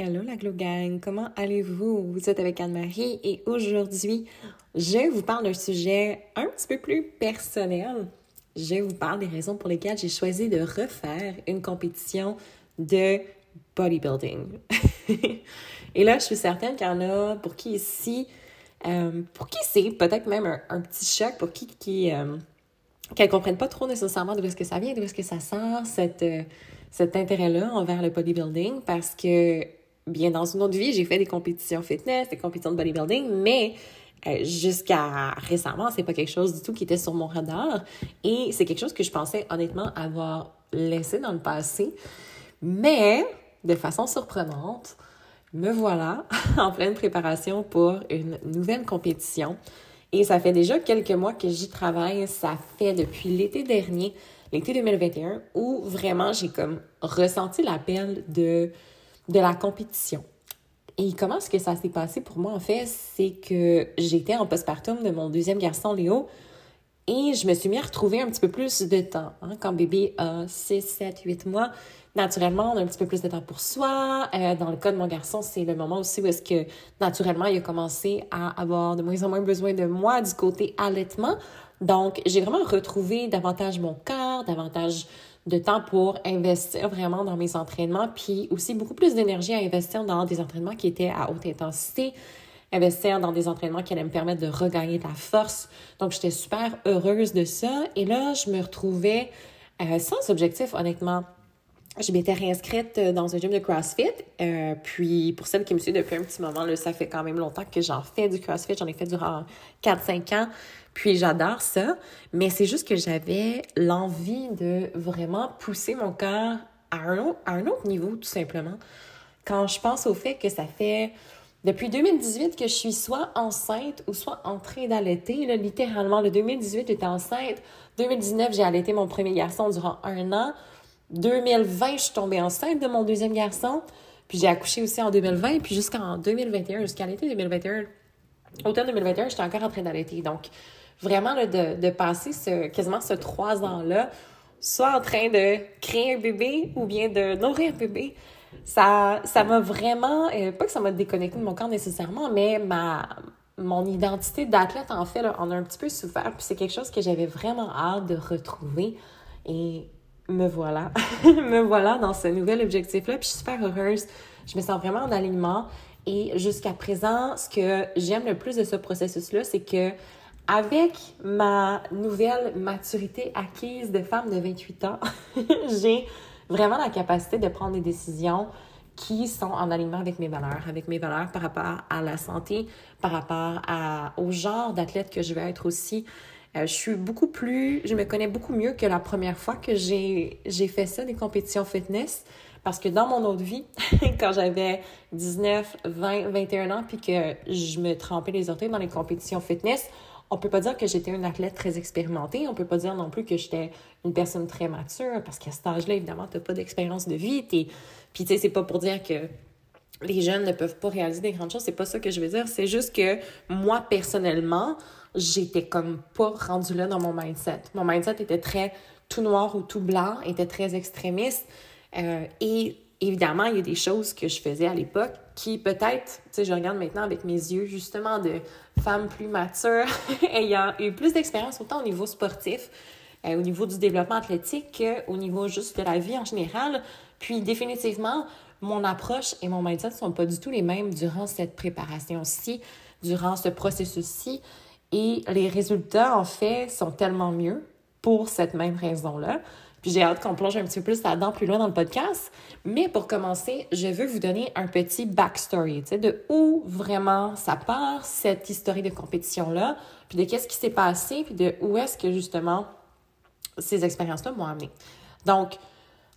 Hello la Glow Gang, comment allez-vous? Vous êtes avec Anne-Marie et aujourd'hui, je vous parle d'un sujet un petit peu plus personnel. Je vous parle des raisons pour lesquelles j'ai choisi de refaire une compétition de bodybuilding. et là, je suis certaine qu'il y en a pour qui ici, euh, pour qui c'est peut-être même un, petit choc, pour qui qui euh, ne comprennent pas trop nécessairement d'où est-ce que ça vient, d'où est-ce que ça sort, cette, euh, cet intérêt-là envers le bodybuilding, parce que bien dans une autre vie, j'ai fait des compétitions fitness, des compétitions de bodybuilding, mais euh, jusqu'à récemment, c'est pas quelque chose du tout qui était sur mon radar et c'est quelque chose que je pensais honnêtement avoir laissé dans le passé. Mais de façon surprenante, me voilà en pleine préparation pour une nouvelle compétition. Et ça fait déjà quelques mois que j'y travaille. Ça fait depuis l'été dernier, l'été 2021, où vraiment j'ai comme ressenti l'appel de de la compétition. Et comment est-ce que ça s'est passé pour moi, en fait? C'est que j'étais en postpartum de mon deuxième garçon, Léo, et je me suis mis à retrouver un petit peu plus de temps. Hein? Quand bébé a 6, 7, 8 mois, naturellement, on a un petit peu plus de temps pour soi. Euh, dans le cas de mon garçon, c'est le moment aussi où est-ce que, naturellement, il a commencé à avoir de moins en moins besoin de moi du côté allaitement. Donc, j'ai vraiment retrouvé davantage mon corps, davantage de temps pour investir vraiment dans mes entraînements, puis aussi beaucoup plus d'énergie à investir dans des entraînements qui étaient à haute intensité, investir dans des entraînements qui allaient me permettre de regagner de la force. Donc, j'étais super heureuse de ça. Et là, je me retrouvais euh, sans objectif, honnêtement. Je m'étais réinscrite dans un gym de CrossFit. Euh, puis, pour celles qui me suivent depuis un petit moment, ça fait quand même longtemps que j'en fais du CrossFit. J'en ai fait durant 4-5 ans. Puis j'adore ça, mais c'est juste que j'avais l'envie de vraiment pousser mon corps à un, autre, un autre niveau, tout simplement. Quand je pense au fait que ça fait depuis 2018 que je suis soit enceinte ou soit en train d'allaiter, littéralement, le 2018, j'étais enceinte. 2019, j'ai allaité mon premier garçon durant un an. 2020, je suis tombée enceinte de mon deuxième garçon. Puis j'ai accouché aussi en 2020. Puis jusqu'en 2021, jusqu'à l'été 2021, automne 2021, j'étais encore en train d'allaiter. Donc, vraiment de, de, passer ce, quasiment ce trois ans-là, soit en train de créer un bébé ou bien de nourrir un bébé, ça ça m'a vraiment, euh, pas que ça m'a déconnecté de mon corps nécessairement, mais ma mon identité d'athlète, en fait, là, en a un petit peu souffert. Puis c'est quelque chose que j'avais vraiment hâte de retrouver. Et me voilà. me voilà dans ce nouvel objectif-là. Puis je suis super heureuse. Je me sens vraiment en alignement. Et jusqu'à présent, ce que j'aime le plus de ce processus-là, c'est que avec ma nouvelle maturité acquise de femme de 28 ans, j'ai vraiment la capacité de prendre des décisions qui sont en alignement avec mes valeurs, avec mes valeurs par rapport à la santé, par rapport au genre d'athlète que je vais être aussi. Euh, je suis beaucoup plus, je me connais beaucoup mieux que la première fois que j'ai fait ça, des compétitions fitness. Parce que dans mon autre vie, quand j'avais 19, 20, 21 ans, puis que je me trempais les orteils dans les compétitions fitness, on peut pas dire que j'étais une athlète très expérimentée. On peut pas dire non plus que j'étais une personne très mature parce qu'à cet âge-là, évidemment, tu n'as pas d'expérience de vie. Puis, tu sais, c'est pas pour dire que les jeunes ne peuvent pas réaliser des grandes choses. C'est pas ça que je veux dire. C'est juste que moi, personnellement, j'étais comme pas rendue là dans mon mindset. Mon mindset était très tout noir ou tout blanc, était très extrémiste. Euh, et évidemment, il y a des choses que je faisais à l'époque qui peut-être, tu sais, je regarde maintenant avec mes yeux justement de femme plus mature, ayant eu plus d'expérience autant au niveau sportif, euh, au niveau du développement athlétique qu'au niveau juste de la vie en général. Puis définitivement, mon approche et mon mindset ne sont pas du tout les mêmes durant cette préparation-ci, durant ce processus-ci. Et les résultats, en fait, sont tellement mieux pour cette même raison-là. Puis j'ai hâte qu'on plonge un petit peu plus là-dedans plus loin dans le podcast. Mais pour commencer, je veux vous donner un petit backstory, tu sais, de où vraiment ça part, cette histoire de compétition-là, puis de qu'est-ce qui s'est passé, puis de où est-ce que justement ces expériences-là m'ont amené. Donc,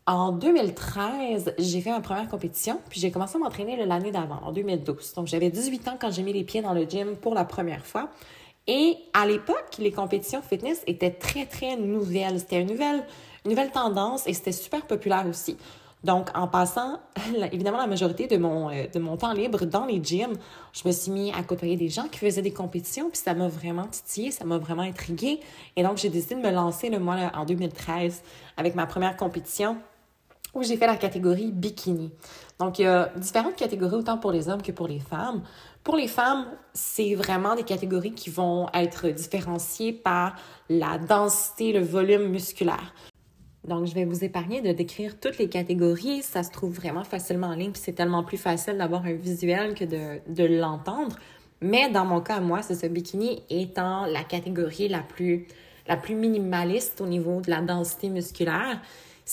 en 2013, j'ai fait ma première compétition, puis j'ai commencé à m'entraîner l'année d'avant, en 2012. Donc, j'avais 18 ans quand j'ai mis les pieds dans le gym pour la première fois. Et à l'époque, les compétitions fitness étaient très, très nouvelles. C'était une nouvelle une nouvelle tendance et c'était super populaire aussi. Donc, en passant, évidemment, la majorité de mon, euh, de mon temps libre dans les gyms, je me suis mis à côtoyer des gens qui faisaient des compétitions, puis ça m'a vraiment titillé, ça m'a vraiment intriguée. Et donc, j'ai décidé de me lancer, le mois en 2013, avec ma première compétition où j'ai fait la catégorie bikini. Donc, il y a différentes catégories autant pour les hommes que pour les femmes. Pour les femmes, c'est vraiment des catégories qui vont être différenciées par la densité, le volume musculaire. Donc, je vais vous épargner de décrire toutes les catégories. Ça se trouve vraiment facilement en ligne, puis c'est tellement plus facile d'avoir un visuel que de, de l'entendre. Mais dans mon cas, moi, c'est ce bikini étant la catégorie la plus, la plus minimaliste au niveau de la densité musculaire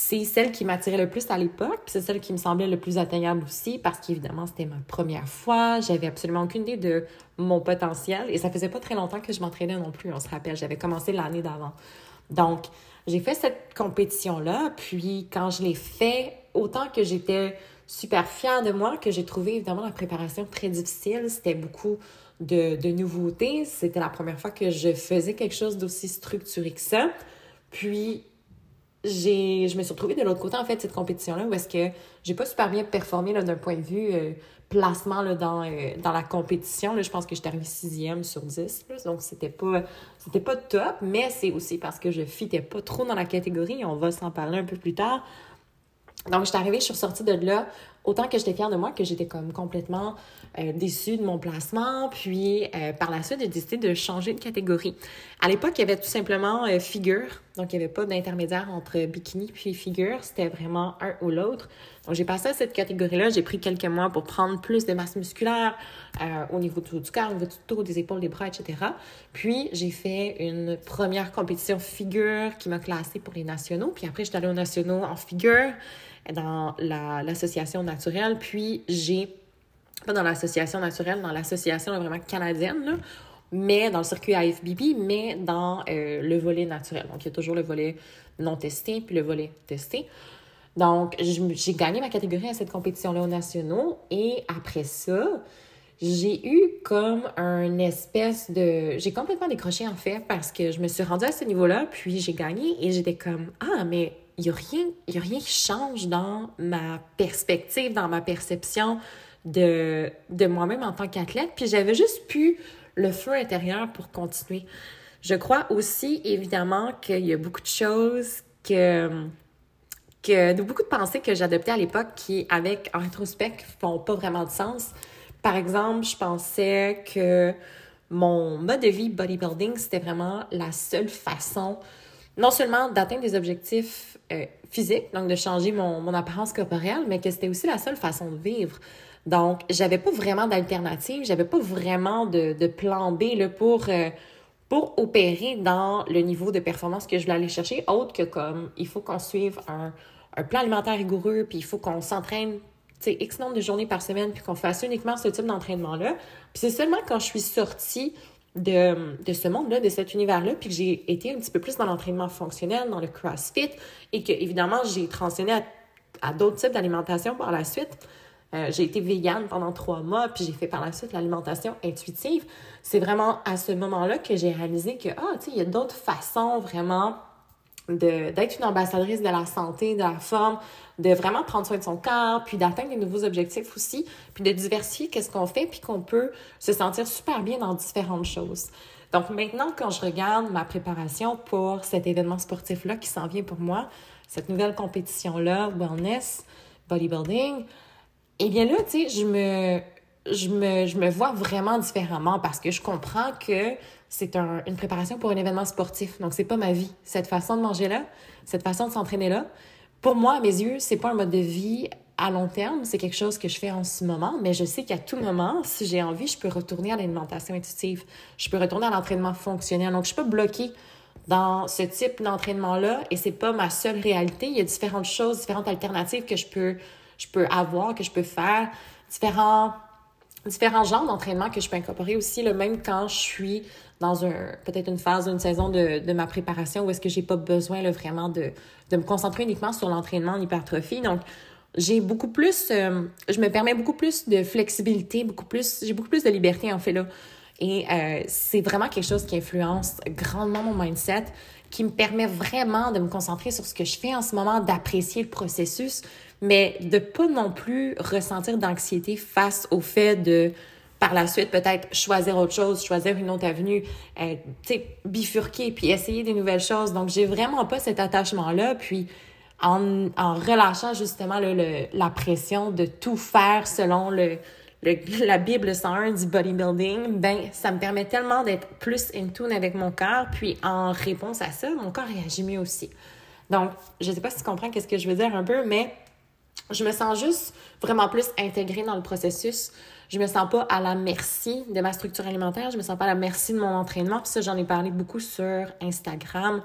c'est celle qui m'attirait le plus à l'époque, puis c'est celle qui me semblait le plus atteignable aussi, parce qu'évidemment, c'était ma première fois, j'avais absolument aucune idée de mon potentiel, et ça faisait pas très longtemps que je m'entraînais non plus, on se rappelle, j'avais commencé l'année d'avant. Donc, j'ai fait cette compétition-là, puis quand je l'ai fait, autant que j'étais super fière de moi, que j'ai trouvé évidemment la préparation très difficile, c'était beaucoup de, de nouveautés, c'était la première fois que je faisais quelque chose d'aussi structuré que ça, puis j'ai, je me suis retrouvée de l'autre côté, en fait, cette compétition-là, où est-ce que j'ai pas super bien performé d'un point de vue euh, placement là, dans, euh, dans la compétition. Là, je pense que j'étais arrivée sixième sur 10, donc c'était pas, c'était pas top, mais c'est aussi parce que je fitais pas trop dans la catégorie, on va s'en parler un peu plus tard. Donc, je suis arrivée, je suis ressortie de là, autant que j'étais fière de moi, que j'étais comme complètement euh, déçue de mon placement. Puis, euh, par la suite, j'ai décidé de changer de catégorie. À l'époque, il y avait tout simplement euh, figure. Donc, il n'y avait pas d'intermédiaire entre bikini puis figure. C'était vraiment un ou l'autre. Donc, j'ai passé à cette catégorie-là. J'ai pris quelques mois pour prendre plus de masse musculaire au niveau du, du corps, au niveau du dos, des épaules, des bras, etc. Puis, j'ai fait une première compétition figure qui m'a classée pour les nationaux. Puis après, j'étais allée aux nationaux en figure dans l'association naturelle. Puis j'ai, pas dans l'association naturelle, dans l'association vraiment canadienne, mais dans le circuit AFBB, mais dans euh, le volet naturel. Donc, il y a toujours le volet non testé puis le volet testé. Donc, j'ai gagné ma catégorie à cette compétition-là aux nationaux et après ça, j'ai eu comme un espèce de... J'ai complètement décroché en fait parce que je me suis rendue à ce niveau-là, puis j'ai gagné et j'étais comme, ah, mais il n'y a, rien, qui change dans ma perspective, dans ma perception de, de moi-même en tant qu'athlète. Puis j'avais juste pu le feu intérieur pour continuer. Je crois aussi, évidemment, qu'il y a beaucoup de choses que, que de beaucoup de pensées que j'adoptais à l'époque qui, avec en rétrospect, font pas vraiment de sens. Par exemple, je pensais que mon mode de vie bodybuilding, c'était vraiment la seule façon non seulement d'atteindre des objectifs euh, physiques, donc de changer mon, mon apparence corporelle, mais que c'était aussi la seule façon de vivre. Donc, j'avais pas vraiment d'alternative, j'avais pas vraiment de, de, plan B là, pour, euh, pour opérer dans le niveau de performance que je voulais aller chercher, autre que comme il faut qu'on suive un, un plan alimentaire rigoureux, puis il faut qu'on s'entraîne X nombre de journées par semaine, puis qu'on fasse uniquement ce type d'entraînement-là. Puis c'est seulement quand je suis sortie de, de ce monde-là, de cet univers-là, puis que j'ai été un petit peu plus dans l'entraînement fonctionnel, dans le CrossFit, et que, évidemment, j'ai transitionné à, d'autres types d'alimentation par la suite. Euh, j'ai été végane pendant trois mois, puis j'ai fait par la suite l'alimentation intuitive. C'est vraiment à ce moment-là que j'ai réalisé que, ah, tu sais, il y a d'autres façons vraiment d'être une ambassadrice de la santé, de la forme, de vraiment prendre soin de son corps, puis d'atteindre des nouveaux objectifs aussi, puis de diversifier qu'est-ce qu'on fait, puis qu'on peut se sentir super bien dans différentes choses. Donc maintenant, quand je regarde ma préparation pour cet événement sportif-là qui s'en vient pour moi, cette nouvelle compétition-là, wellness, bodybuilding, eh bien là, tu sais, je me, je, me, je me vois vraiment différemment parce que je comprends que c'est un, une préparation pour un événement sportif. Donc, c'est pas ma vie. Cette façon de manger là, cette façon de s'entraîner là, pour moi, à mes yeux, c'est pas un mode de vie à long terme. C'est quelque chose que je fais en ce moment, mais je sais qu'à tout moment, si j'ai envie, je peux retourner à l'alimentation intuitive. Je peux retourner à l'entraînement fonctionnel. Donc, je suis pas bloquée dans ce type d'entraînement-là et c'est pas ma seule réalité. Il y a différentes choses, différentes alternatives que je peux, je peux avoir, que je peux faire, différents différents genres d'entraînement que je peux incorporer aussi, le même quand je suis dans un peut-être une phase, une saison de, de ma préparation où est-ce que j'ai pas besoin là, vraiment de, de me concentrer uniquement sur l'entraînement en hypertrophie. Donc, j'ai beaucoup plus, euh, je me permets beaucoup plus de flexibilité, beaucoup plus, j'ai beaucoup plus de liberté en fait là. Et euh, c'est vraiment quelque chose qui influence grandement mon mindset, qui me permet vraiment de me concentrer sur ce que je fais en ce moment, d'apprécier le processus, mais de pas non plus ressentir d'anxiété face au fait de par la suite peut-être choisir autre chose, choisir une autre avenue, euh, bifurquer puis essayer des nouvelles choses. Donc j'ai vraiment pas cet attachement là. Puis en, en relâchant justement le, la pression de tout faire selon le, la Bible 101 du bodybuilding, ben ça me permet tellement d'être plus in tune avec mon corps, puis en réponse à ça, mon corps réagit mieux aussi. Donc, je sais pas si tu comprends qu'est-ce que je veux dire un peu, mais je me sens juste vraiment plus intégrée dans le processus. Je me sens pas à la merci de ma structure alimentaire, je me sens pas à la merci de mon entraînement. Ça, j'en ai parlé beaucoup sur Instagram,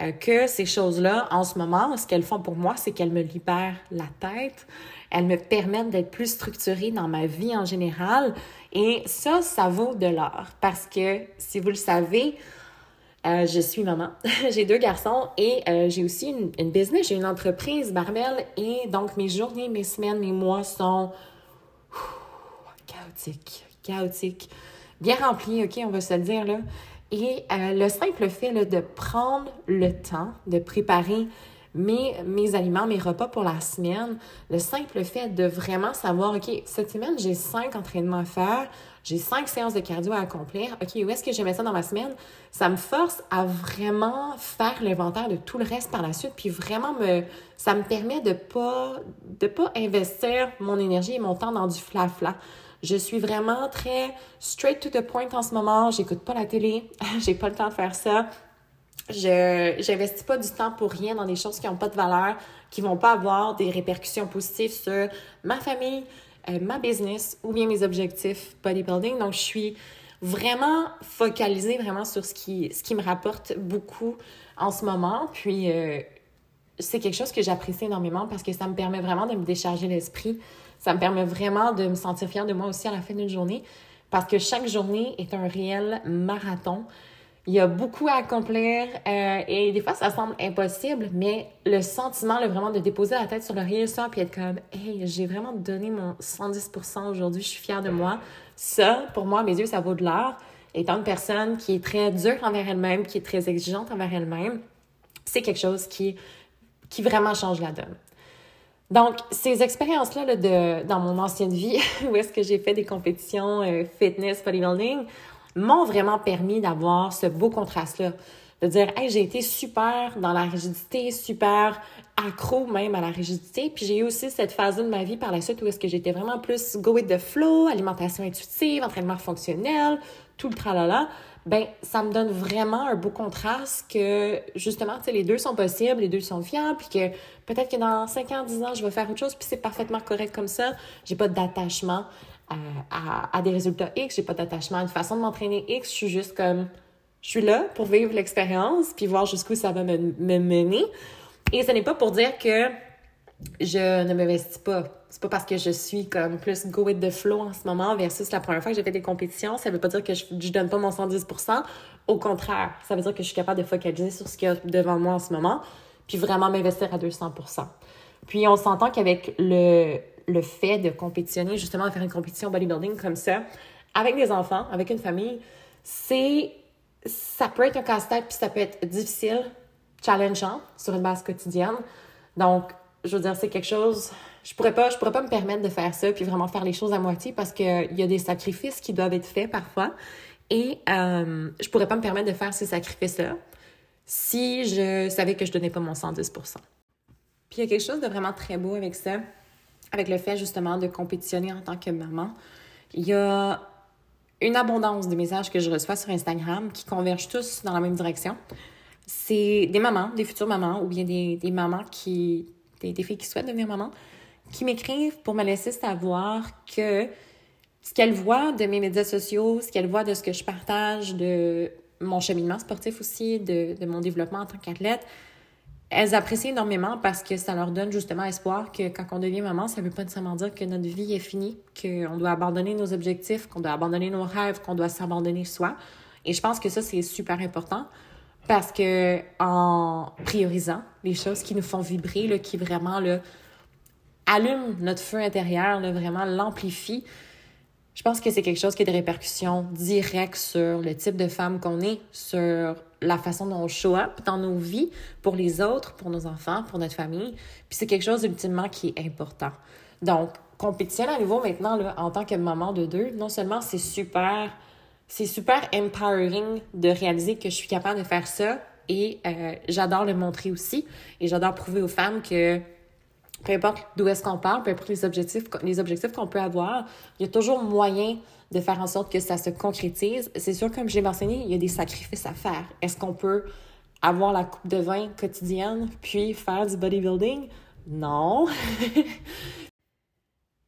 euh, que ces choses-là, en ce moment, ce qu'elles font pour moi, c'est qu'elles me libèrent la tête, elles me permettent d'être plus structurée dans ma vie en général. Et ça, ça vaut de l'or. Parce que, si vous le savez, euh, je suis maman. j'ai deux garçons et euh, j'ai aussi une, business, j'ai une entreprise, Barbel. Et donc, mes journées, mes semaines, mes mois sont chaotiques, chaotiques. Bien remplis, OK, on va se le dire, là. Et euh, le simple fait de prendre le temps de préparer mes, mes aliments, mes repas pour la semaine, le simple fait de vraiment savoir, OK, cette semaine, j'ai cinq entraînements à faire, j'ai cinq séances de cardio à accomplir. OK, où est-ce que je mets ça dans ma semaine? Ça me force à vraiment faire l'inventaire de tout le reste par la suite, puis vraiment me, ça me permet de pas, de pas investir mon énergie et mon temps dans du fla-fla. Je suis vraiment très straight to the point en ce moment. J'écoute pas la télé. J'ai pas le temps de faire ça. Je j'investis pas du temps pour rien dans des choses qui n'ont pas de valeur, qui vont pas avoir des répercussions positives sur ma famille, euh, ma business ou bien mes objectifs bodybuilding. Donc, je suis vraiment focalisée vraiment sur ce qui, ce qui me rapporte beaucoup en ce moment. Puis, euh, c'est quelque chose que j'apprécie énormément parce que ça me permet vraiment de me décharger l'esprit. Ça me permet vraiment de me sentir fière de moi aussi à la fin d'une journée parce que chaque journée est un réel marathon. Il y a beaucoup à accomplir euh, et des fois, ça semble impossible, mais le sentiment, le vraiment de déposer la tête sur le ça puis être comme « Hey, j'ai vraiment donné mon 110 aujourd'hui, je suis fière de moi. » Ça, pour moi, mes yeux, ça vaut de l'or. Étant une personne qui est très dure envers elle-même, qui est très exigeante envers elle-même, c'est quelque chose qui, qui vraiment change la donne. Donc, ces expériences-là là, de, dans mon ancienne vie, où est-ce que j'ai fait des compétitions euh, fitness, bodybuilding, m'ont vraiment permis d'avoir ce beau contraste-là. De dire, hey, j'ai été super dans la rigidité, super accro même à la rigidité. Puis j'ai eu aussi cette phase de ma vie par la suite où est-ce que j'étais vraiment plus go with the flow, alimentation intuitive, entraînement fonctionnel, tout le tralala. Ben, ça me donne vraiment un beau contraste que, justement, tu sais, les deux sont possibles, les deux sont fiables, puis que peut-être que dans 5 ans, 10 ans, je vais faire autre chose, puis c'est parfaitement correct comme ça. J'ai pas d'attachement à, des résultats X, j'ai pas d'attachement à une façon de m'entraîner X, je suis juste comme, je suis là pour vivre l'expérience puis voir jusqu'où ça va me, mener. Et ce n'est pas pour dire que je ne m'investis pas. C'est pas parce que je suis comme plus go with the flow en ce moment versus la première fois que j'ai fait des compétitions. Ça veut pas dire que je, je donne pas mon 110%. Au contraire, ça veut dire que je suis capable de focaliser sur ce qu'il y a devant moi en ce moment puis vraiment m'investir à 200%. Puis on s'entend qu'avec le, le fait de compétitionner, justement, faire une compétition bodybuilding comme ça, avec des enfants, avec une famille, c'est ça peut être un casse-tête puis ça peut être difficile, challengeant sur une base quotidienne. Donc, je veux dire, c'est quelque chose. Je pourrais pas, je pourrais pas me permettre de faire ça puis vraiment faire les choses à moitié parce qu'il y a des sacrifices qui doivent être faits parfois. Et euh, je pourrais pas me permettre de faire ces sacrifices-là si je savais que je donnais pas mon 110% Puis il y a quelque chose de vraiment très beau avec ça avec le fait justement de compétitionner en tant que maman, il y a une abondance de messages que je reçois sur Instagram qui convergent tous dans la même direction. C'est des mamans, des futures mamans ou bien des, mamans qui, des, filles qui souhaitent devenir maman, qui m'écrivent pour me laisser savoir que ce qu'elles voient de mes médias sociaux, ce qu'elles voient de ce que je partage, de mon cheminement sportif aussi, de mon développement en tant qu'athlète, elles apprécient énormément parce que ça leur donne justement espoir que quand on devient maman, ça ne veut pas nécessairement dire que notre vie est finie, qu'on doit abandonner nos objectifs, qu'on doit abandonner nos rêves, qu'on doit s'abandonner soi. Et je pense que ça, c'est super important parce que en priorisant les choses qui nous font vibrer, là, qui vraiment là, allument notre feu intérieur, là, vraiment l'amplifient, je pense que c'est quelque chose qui a des répercussions directes sur le type de femme qu'on est, sur la façon dont on show up dans nos vies pour les autres, pour nos enfants, pour notre famille. Puis c'est quelque chose ultimement qui est important. Donc, compétitionner à nouveau maintenant là, en tant que maman de deux, non seulement c'est super, c'est super empowering de réaliser que je suis capable de faire ça et euh, j'adore le montrer aussi. Et j'adore prouver aux femmes que peu importe d'où est-ce qu'on part, peu importe les objectifs, les objectifs qu'on peut avoir, il y a toujours moyen de faire en sorte que ça se concrétise. C'est sûr, comme j'ai mentionné, il y a des sacrifices à faire. Est-ce qu'on peut avoir la coupe de vin quotidienne puis faire du bodybuilding? Non.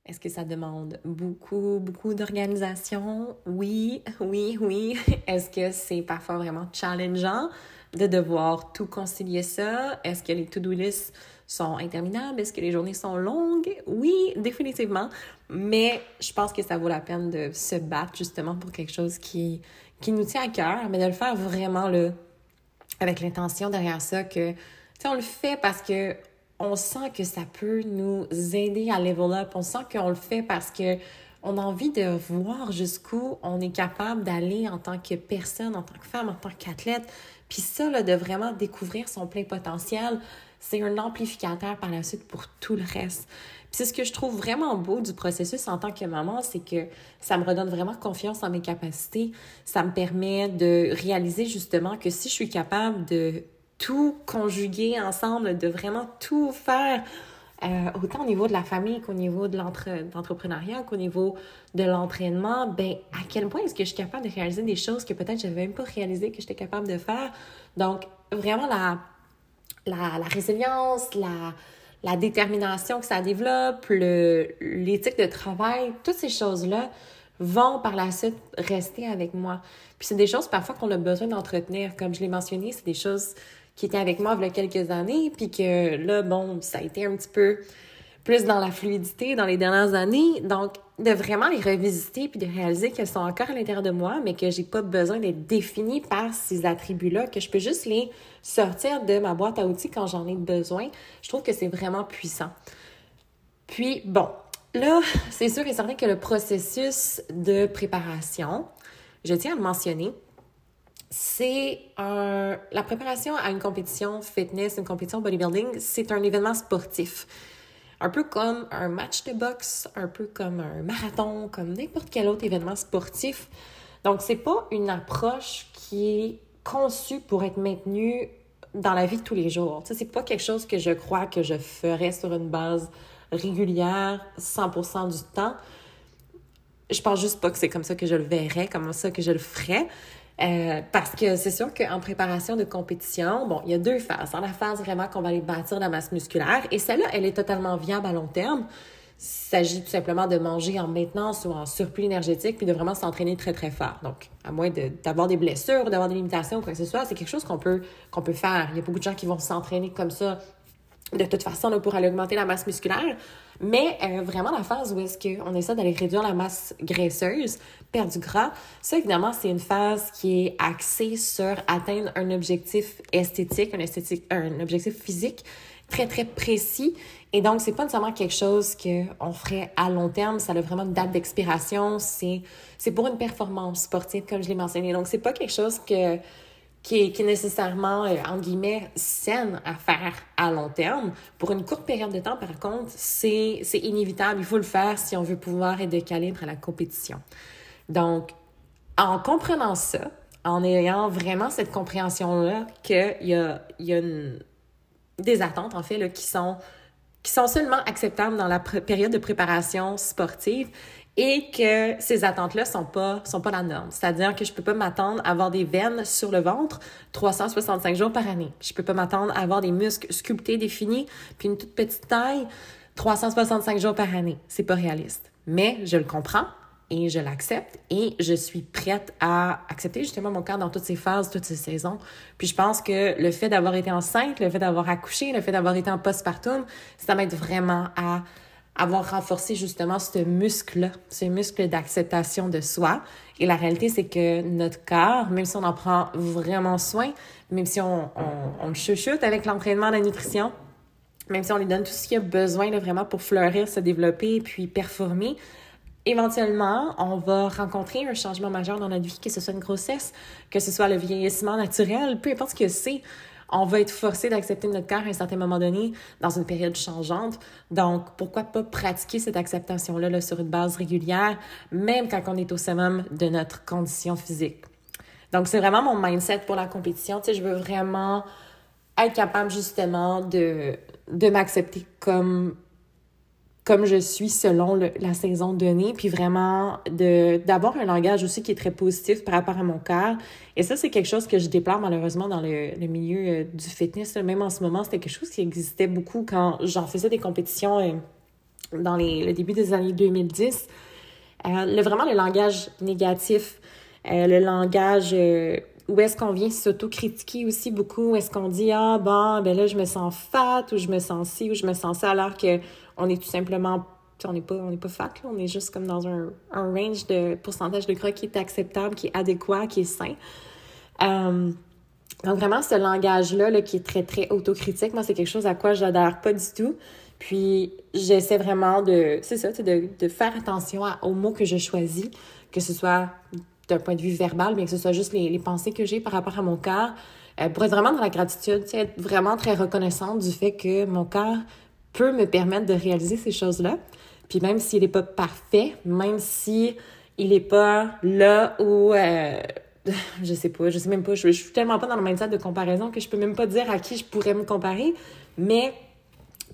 Est-ce que ça demande beaucoup, beaucoup d'organisation? Oui, oui, oui. Est-ce que c'est parfois vraiment challengeant de devoir tout concilier ça? Est-ce que les to-do lists sont interminables? Est-ce que les journées sont longues? Oui, définitivement. Mais je pense que ça vaut la peine de se battre justement pour quelque chose qui, qui nous tient à cœur, mais de le faire vraiment là, avec l'intention derrière ça que, tu sais, on le fait parce que on sent que ça peut nous aider à level up. On sent qu'on le fait parce que on a envie de voir jusqu'où on est capable d'aller en tant que personne, en tant que femme, en tant qu'athlète. Puis ça, là, de vraiment découvrir son plein potentiel, c'est un amplificateur par la suite pour tout le reste. Puis c'est ce que je trouve vraiment beau du processus en tant que maman, c'est que ça me redonne vraiment confiance en mes capacités. Ça me permet de réaliser justement que si je suis capable de tout conjuguer ensemble, de vraiment tout faire, euh, autant au niveau de la famille qu'au niveau de l'entrepreneuriat, qu'au niveau de l'entraînement, ben à quel point est-ce que je suis capable de réaliser des choses que peut-être je n'avais même pas réalisé que j'étais capable de faire? Donc, vraiment la, la, résilience, la, la détermination que ça développe, l'éthique de travail, toutes ces choses-là vont par la suite rester avec moi. Puis c'est des choses parfois qu'on a besoin d'entretenir. Comme je l'ai mentionné, c'est des choses qui était avec moi il y a quelques années, puis que là, bon, ça a été un petit peu plus dans la fluidité dans les dernières années. Donc, de vraiment les revisiter puis de réaliser qu'elles sont encore à l'intérieur de moi, mais que j'ai pas besoin d'être définie par ces attributs-là, que je peux juste les sortir de ma boîte à outils quand j'en ai besoin. Je trouve que c'est vraiment puissant. Puis, bon, là, c'est sûr et certain que le processus de préparation, je tiens à le mentionner, c'est un... La préparation à une compétition fitness, une compétition bodybuilding, c'est un événement sportif. Un peu comme un match de boxe, un peu comme un marathon, comme n'importe quel autre événement sportif. Donc, c'est pas une approche qui est conçue pour être maintenue dans la vie de tous les jours. Sais, c'est pas quelque chose que je crois que je ferais sur une base régulière 100% du temps. Je pense juste pas que c'est comme ça que je le verrais, comme ça que je le ferais. Euh, parce que c'est sûr qu'en préparation de compétition, bon, il y a deux phases. Dans la phase vraiment qu'on va aller bâtir la masse musculaire, et celle-là, elle est totalement viable à long terme. Il s'agit tout simplement de manger en maintenance ou en surplus énergétique, puis de vraiment s'entraîner très, très fort. Donc, à moins d'avoir des blessures ou d'avoir des limitations ou quoi que ce soit, c'est quelque chose qu'on peut, qu'on peut faire. Il y a beaucoup de gens qui vont s'entraîner comme ça de toute façon pour aller augmenter la masse musculaire. Mais euh, vraiment, la phase où est-ce qu'on essaie d'aller réduire la masse graisseuse, perdre du gras, ça, évidemment, c'est une phase qui est axée sur atteindre un objectif esthétique, un, esthétique, un objectif physique très, très précis. Et donc, c'est pas nécessairement quelque chose qu'on ferait à long terme. Ça a vraiment une date d'expiration. C'est pour une performance sportive, comme je l'ai mentionné. Donc, c'est pas quelque chose que qui est, nécessairement, euh, entre guillemets, saine à faire à long terme. Pour une courte période de temps, par contre, c'est inévitable. Il faut le faire si on veut pouvoir être de calibre à la compétition. Donc, en comprenant ça, en ayant vraiment cette compréhension-là qu'il y a, y a des attentes, en fait, là, qui sont qui sont seulement acceptables dans la période de préparation sportive et que ces attentes-là sont pas sont pas la norme. C'est-à-dire que je peux pas m'attendre à avoir des veines sur le ventre 365 jours par année. Je peux pas m'attendre à avoir des muscles sculptés, définis, puis une toute petite taille 365 jours par année. C'est pas réaliste. Mais je le comprends et je l'accepte et je suis prête à accepter justement mon corps dans toutes ces phases, toutes ces saisons. Puis je pense que le fait d'avoir été enceinte, le fait d'avoir accouché, le fait d'avoir été en postpartum, ça m'aide vraiment à avoir renforcé justement ce muscle-là, ce muscle d'acceptation de soi. Et la réalité, c'est que notre corps, même si on en prend vraiment soin, même si on, le chuchote avec l'entraînement, la nutrition, même si on lui donne tout ce qu'il a besoin là, vraiment pour fleurir, se développer, puis performer, éventuellement, on va rencontrer un changement majeur dans notre vie, que ce soit une grossesse, que ce soit le vieillissement naturel, peu importe ce que c'est on va être forcé d'accepter notre corps à un certain moment donné dans une période changeante. Donc, pourquoi pas pratiquer cette acceptation-là sur une base régulière, même quand on est au summum de notre condition physique. Donc, c'est vraiment mon mindset pour la compétition. Tu sais, je veux vraiment être capable justement de, de m'accepter comme comme je suis selon la saison donnée, puis vraiment d'avoir un langage aussi qui est très positif par rapport à mon corps. Et ça, c'est quelque chose que je déplore malheureusement dans le, le milieu euh, du fitness. Même en ce moment, c'était quelque chose qui existait beaucoup quand j'en faisais des compétitions euh, dans les, le début des années 2010. Euh, vraiment le langage négatif, le langage où est-ce qu'on vient s'autocritiquer aussi beaucoup, est-ce qu'on dit ah bon ben là je me sens fat ou je me sens ci ou je me sens ça alors que on est tout simplement on n'est pas on n'est pas fat là, on est juste comme dans un, un, range de pourcentage de gras qui est acceptable, qui est adéquat, qui est sain. Euh, donc vraiment ce langage là, là, qui est très très autocritique, moi c'est quelque chose à quoi j'adhère pas du tout. Puis j'essaie vraiment de c'est ça, de, de faire attention aux mots que je choisis, que ce soit d'un point de vue verbal, mais que ce soit juste les, pensées que j'ai par rapport à mon corps, euh, pour être vraiment dans la gratitude, être vraiment très reconnaissante du fait que mon corps peut me permettre de réaliser ces choses-là. Puis même s'il n'est pas parfait, même si il n'est pas là où euh, je sais pas, je sais même pas, je, je, suis tellement pas dans le mindset de comparaison que je peux même pas dire à qui je pourrais me comparer, mais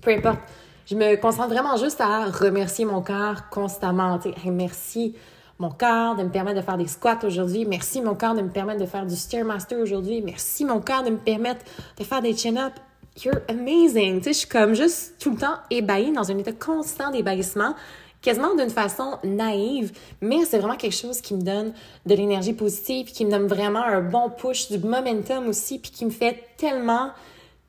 peu importe. Je me concentre vraiment juste à remercier mon corps constamment. Merci mon corps de me permettre de faire des squats aujourd'hui. Merci mon corps de me permettre de faire du Stairmaster aujourd'hui. Merci mon corps de me permettre de faire des chin-ups you're amazing. Tu sais, je suis comme juste tout le temps ébahie dans un état constant d'ébahissement, quasiment d'une façon naïve, mais c'est vraiment quelque chose qui me donne de l'énergie positive, qui me donne vraiment un bon push, du momentum aussi, puis qui me fait tellement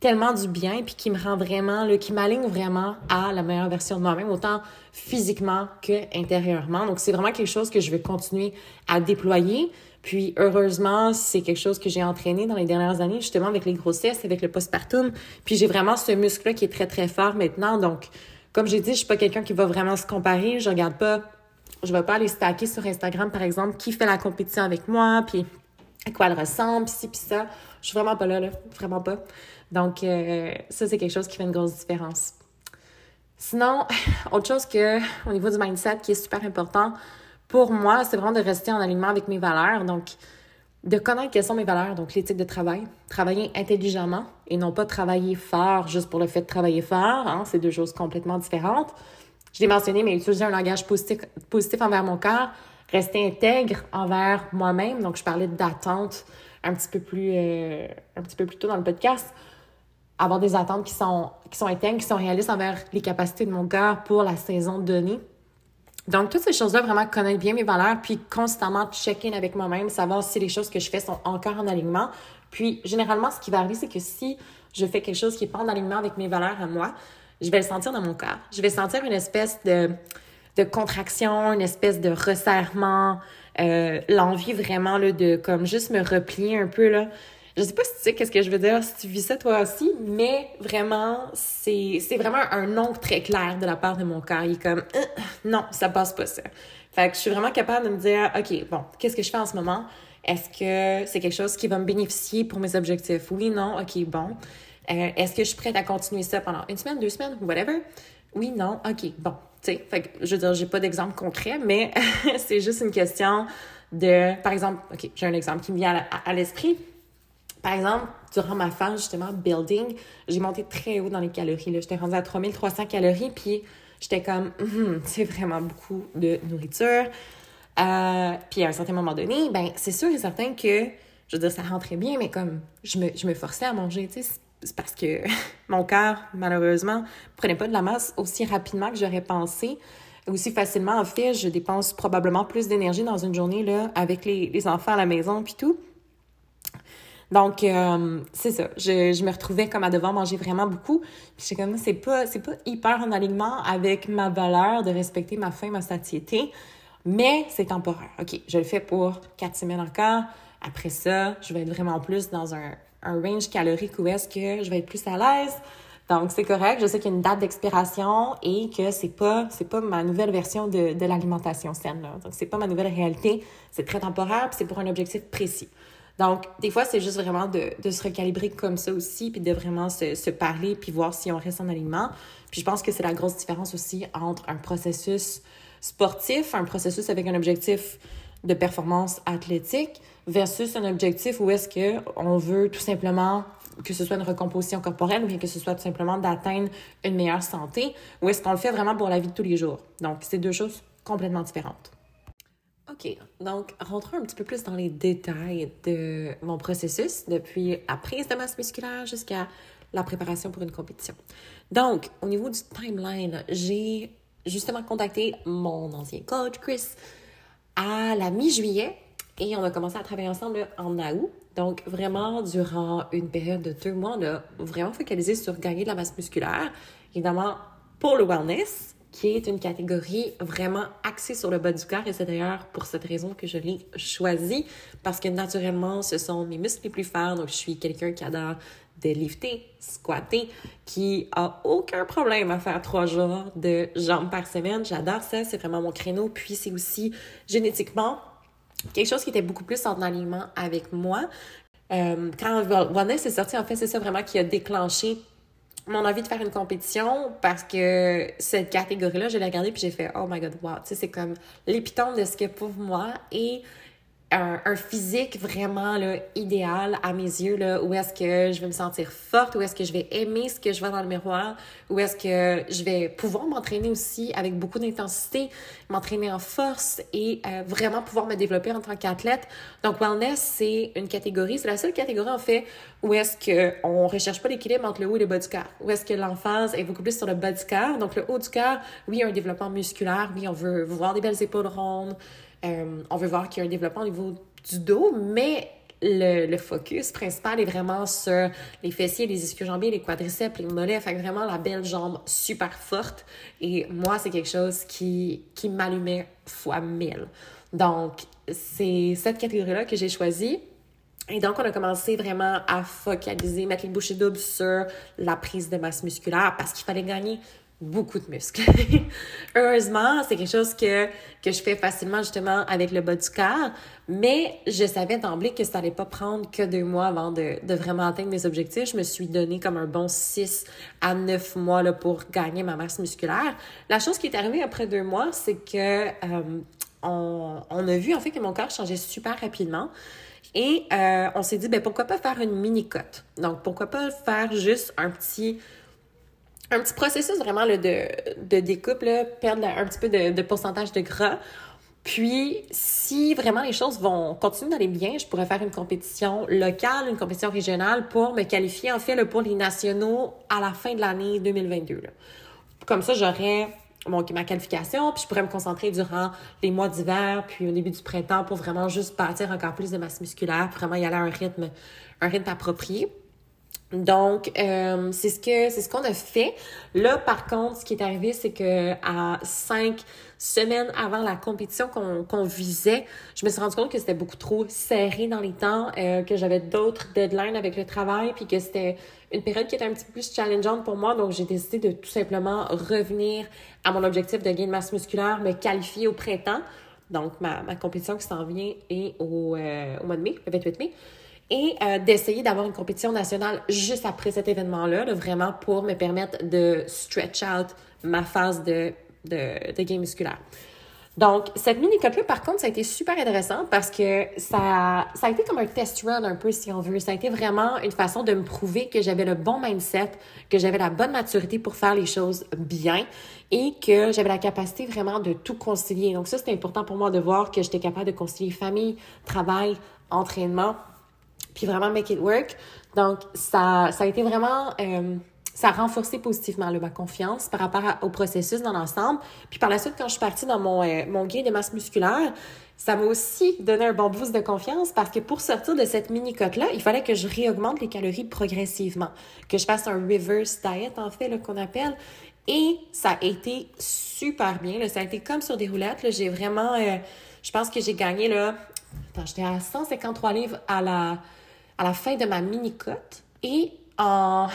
tellement du bien puis qui me rend vraiment qui m'aligne vraiment à la meilleure version de moi-même autant physiquement que intérieurement donc c'est vraiment quelque chose que je vais continuer à déployer puis heureusement, c'est quelque chose que j'ai entraîné dans les dernières années, justement avec les grossesses, avec le postpartum. Puis j'ai vraiment ce muscle-là qui est très, très fort maintenant. Donc, comme j'ai dit, je suis pas quelqu'un qui va vraiment se comparer. Je regarde pas, je vais pas aller stacker sur Instagram, par exemple, qui fait la compétition avec moi, puis à quoi elle ressemble, puis ci, puis ça. Je suis vraiment pas là, là. Vraiment pas. Donc, euh, ça, c'est quelque chose qui fait une grosse différence. Sinon, autre chose que, au niveau du mindset qui est super important, pour moi, c'est vraiment de rester en alignement avec mes valeurs. Donc, de connaître quelles sont mes valeurs, donc l'éthique de travail, travailler intelligemment et non pas travailler fort juste pour le fait de travailler fort. Hein, c'est deux choses complètement différentes. Je l'ai mentionné, mais utiliser un langage positif, positif envers mon corps, rester intègre envers moi-même. Donc, je parlais d'attente un petit peu plus euh, un petit peu plus tôt dans le podcast. Avoir des attentes qui sont, qui sont intègres, qui sont réalistes envers les capacités de mon corps pour la saison donnée. Donc, toutes ces choses-là, vraiment connaître bien mes valeurs, puis constamment check-in avec moi-même, savoir si les choses que je fais sont encore en alignement. Puis, généralement, ce qui va arriver, c'est que si je fais quelque chose qui n'est pas en alignement avec mes valeurs à moi, je vais le sentir dans mon corps. Je vais sentir une espèce de, de contraction, une espèce de resserrement, euh, l'envie vraiment là, de comme juste me replier un peu là, je sais pas si tu sais qu'est-ce que je veux dire, si tu vis ça toi aussi, mais vraiment, c'est, c'est vraiment un non très clair de la part de mon corps. Il est comme, euh, non, ça passe pas ça. Fait que je suis vraiment capable de me dire, OK, bon, qu'est-ce que je fais en ce moment? Est-ce que c'est quelque chose qui va me bénéficier pour mes objectifs? Oui, non, OK, bon. Euh, est-ce que je suis prête à continuer ça pendant une semaine, deux semaines, whatever? Oui, non, OK, bon. Tu sais, fait que je veux dire, j'ai pas d'exemple concret, mais c'est juste une question de, par exemple, OK, j'ai un exemple qui me vient à l'esprit par exemple, durant ma phase, justement, building, j'ai monté très haut dans les calories. J'étais rendue à 3300 calories, puis j'étais comme, hum, c'est vraiment beaucoup de nourriture. Euh, puis à un certain moment donné, ben c'est sûr et certain que, je veux dire, ça rentrait bien, mais comme je me, je me forçais à manger, tu sais, c'est parce que mon cœur, malheureusement, prenait pas de la masse aussi rapidement que j'aurais pensé aussi facilement. En fait, je dépense probablement plus d'énergie dans une journée là, avec les, les enfants à la maison puis tout. Donc, euh, c'est ça. Je, je, me retrouvais comme à devoir manger vraiment beaucoup. Puis j'étais comme, c'est pas, c'est pas hyper en alignement avec ma valeur de respecter ma faim, ma satiété. Mais c'est temporaire. OK, je le fais pour quatre semaines encore. Après ça, je vais être vraiment plus dans un, un range calorique où est-ce que je vais être plus à l'aise. Donc, c'est correct. Je sais qu'il y a une date d'expiration et que c'est pas, c'est pas ma nouvelle version de, de l'alimentation saine, là. Donc, c'est pas ma nouvelle réalité. C'est très temporaire puis c'est pour un objectif précis. Donc, des fois, c'est juste vraiment de, de, se recalibrer comme ça aussi, puis de vraiment se, se, parler, puis voir si on reste en alignement. Puis je pense que c'est la grosse différence aussi entre un processus sportif, un processus avec un objectif de performance athlétique versus un objectif où est-ce que on veut tout simplement que ce soit une recomposition corporelle ou bien que ce soit tout simplement d'atteindre une meilleure santé, ou est-ce qu'on le fait vraiment pour la vie de tous les jours? Donc, c'est deux choses complètement différentes. OK, donc rentrons un petit peu plus dans les détails de mon processus depuis la prise de masse musculaire jusqu'à la préparation pour une compétition. Donc, au niveau du timeline, j'ai justement contacté mon ancien coach, Chris, à la mi-juillet et on a commencé à travailler ensemble en août. Donc, vraiment, durant une période de deux mois, on a vraiment focalisé sur gagner de la masse musculaire. Évidemment, pour le wellness, qui est une catégorie vraiment axée sur le bas du corps. Et c'est d'ailleurs pour cette raison que je l'ai choisi, parce que naturellement, ce sont mes muscles les plus forts. Donc, je suis quelqu'un qui adore lifter, squatter, qui a aucun problème à faire trois jours de jambes par semaine. J'adore ça, c'est vraiment mon créneau. Puis c'est aussi génétiquement quelque chose qui était beaucoup plus en alignement avec moi. Euh, quand Wellness est sorti, en fait, c'est ça vraiment qui a déclenché mon envie de faire une compétition parce que cette catégorie-là, je l'ai regardée puis j'ai fait oh my god, wow, tu sais, c'est comme l'épitome de ce que pour moi et un, physique vraiment là, idéal à mes yeux, là, où est-ce que je vais me sentir forte, où est-ce que je vais aimer ce que je vois dans le miroir, où est-ce que je vais pouvoir m'entraîner aussi avec beaucoup d'intensité, m'entraîner en force et euh, vraiment pouvoir me développer en tant qu'athlète. Donc, wellness, c'est une catégorie, c'est la seule catégorie en fait où est-ce qu'on ne recherche pas l'équilibre entre le haut et le bas du corps, où est-ce que l'emphase est beaucoup plus sur le bas du corps. Donc, le haut du corps, oui, un développement musculaire, oui, on veut voir des belles épaules rondes, euh, on veut voir qu'il y a un développement au niveau du dos, mais le, focus principal est vraiment sur les fessiers, les ischio-jambiers, les quadriceps, les mollets. Fait vraiment la belle jambe super forte. Et moi, c'est quelque chose qui, qui m'allumait fois mille. Donc, c'est cette catégorie-là que j'ai choisie. Et donc, on a commencé vraiment à focaliser, mettre les bouchées doubles sur la prise de masse musculaire parce qu'il fallait gagner beaucoup de muscles. Heureusement, c'est quelque chose que, que je fais facilement justement avec le bas du corps, mais je savais d'emblée que ça allait pas prendre que deux mois avant de, de vraiment atteindre mes objectifs. Je me suis donné comme un bon six à neuf mois là, pour gagner ma masse musculaire. La chose qui est arrivée après deux mois, c'est que euh, on, on, a vu en fait que mon corps changeait super rapidement. Et euh, on s'est dit, ben, pourquoi pas faire une mini-cote? Donc, pourquoi pas faire juste un petit un petit processus vraiment là, de, de découpe, là, perdre un petit peu de, de, pourcentage de gras. Puis, si vraiment les choses vont continuer d'aller bien, je pourrais faire une compétition locale, une compétition régionale pour me qualifier en fait pour les nationaux à la fin de l'année 2022. Là. Comme ça, j'aurais ma qualification, puis je pourrais me concentrer durant les mois d'hiver, puis au début du printemps pour vraiment juste bâtir encore plus de masse musculaire, puis vraiment y aller à un rythme, un rythme approprié. Donc, euh, c'est ce que c'est ce qu'on a fait. Là, par contre, ce qui est arrivé, c'est que à cinq semaines avant la compétition qu'on visait, je me suis rendu compte que c'était beaucoup trop serré dans les temps, euh, que j'avais d'autres deadlines avec le travail, puis que c'était une période qui était un petit peu plus challengeante pour moi. Donc, j'ai décidé de tout simplement revenir à mon objectif de gain de masse musculaire, me qualifier au printemps. Donc, ma, ma compétition qui s'en vient est au, euh, au mois de mai, le 28 mai et euh, d'essayer d'avoir une compétition nationale juste après cet événement-là, vraiment pour me permettre de stretch out ma phase de, de, de game musculaire. Donc, cette mini-cote-là, par contre, ça a été super intéressant parce que ça, ça a été comme un test run un peu, si on veut. Ça a été vraiment une façon de me prouver que j'avais le bon mindset, que j'avais la bonne maturité pour faire les choses bien et que j'avais la capacité vraiment de tout concilier. Donc, ça, c'était important pour moi de voir que j'étais capable de concilier famille, travail, entraînement puis vraiment make it work. Donc, ça, ça a été vraiment... Euh, ça a renforcé positivement ma confiance par rapport au processus dans l'ensemble. Puis par la suite, quand je suis partie dans mon, euh, mon gain de masse musculaire, ça m'a aussi donné un bon boost de confiance parce que pour sortir de cette mini-cote-là, il fallait que je réaugmente les calories progressivement, que je fasse un reverse diet, en fait, qu'on appelle. Et ça a été super bien. Là. Ça a été comme sur des roulettes. J'ai vraiment... Euh, je pense que j'ai gagné, là... Attends, j'étais à 153 livres à la à la fin de ma mini-cote. Et en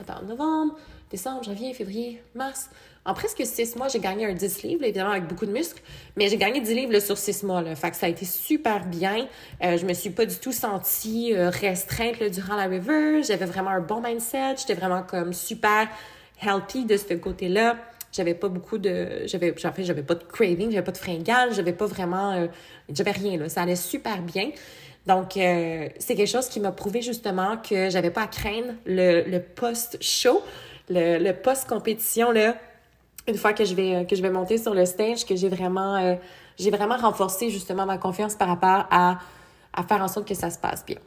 attends, novembre, décembre, janvier, février, mars, en presque six mois, j'ai gagné un 10 livres, évidemment avec beaucoup de muscles, mais j'ai gagné 10 livres sur six mois. Là. Fait que ça a été super bien. Euh, je me suis pas du tout sentie euh, restreinte durant la river. J'avais vraiment un bon mindset. J'étais vraiment comme super healthy de ce côté-là. j'avais pas beaucoup de j'avais en fait j'avais pas de craving j'avais pas de fringales j'avais pas vraiment euh, j'avais rien là ça allait super bien donc euh, c'est quelque chose qui m'a prouvé justement que j'avais pas à craindre le, le post show le, le post compétition là une fois que je vais que je vais monter sur le stage que j'ai vraiment euh, vraiment renforcé justement ma confiance par rapport à à faire en sorte que ça se passe bien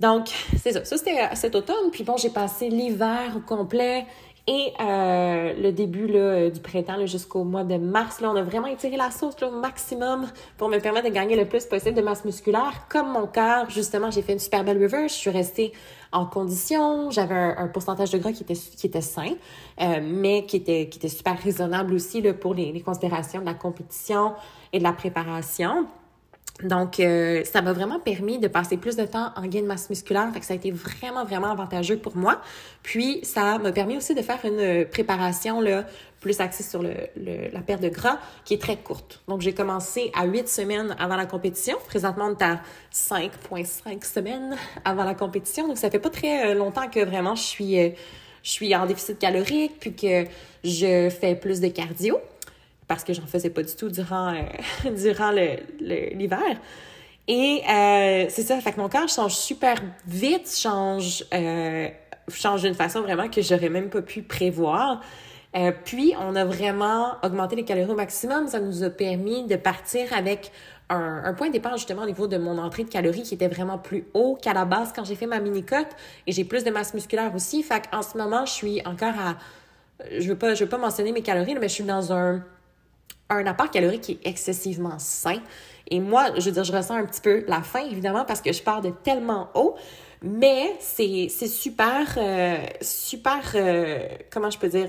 donc, c'est ça. Ça, c'était cet automne. Puis bon, j'ai passé l'hiver au complet et euh, le début là, du printemps jusqu'au mois de mars. Là, on a vraiment étiré la sauce au maximum pour me permettre de gagner le plus possible de masse musculaire. Comme mon cœur, justement, j'ai fait une super belle reverse. Je suis restée en condition. J'avais un, pourcentage de gras qui était, qui était sain, euh, mais qui était, qui était super raisonnable aussi là, pour les, les considérations de la compétition et de la préparation. Donc, euh, ça m'a vraiment permis de passer plus de temps en gain de masse musculaire. Fait que ça a été vraiment, vraiment avantageux pour moi. Puis, ça m'a permis aussi de faire une préparation là, plus axée sur le, la perte de gras, qui est très courte. Donc, j'ai commencé à huit semaines avant la compétition. Présentement, on est à 5,5 semaines avant la compétition. Donc, ça fait pas très euh, longtemps que vraiment je suis, euh, je suis en déficit calorique, puis que je fais plus de cardio parce que j'en faisais pas du tout durant, euh, l'hiver. Et euh, c'est ça, fait que mon corps change super vite, change, euh, change d'une façon vraiment que j'aurais même pas pu prévoir. Puis, on a vraiment augmenté les calories au maximum. Ça nous a permis de partir avec un, un, point de départ justement au niveau de mon entrée de calories qui était vraiment plus haut qu'à la base quand j'ai fait ma mini-cote. Et j'ai plus de masse musculaire aussi. Fait qu'en ce moment, je suis encore à... Je veux pas, je veux pas mentionner mes calories, mais je suis dans un un apport calorique qui est excessivement sain. Et moi, je veux dire, je ressens un petit peu la faim, évidemment, parce que je pars de tellement haut. Mais c'est super, euh, super, euh, comment je peux dire,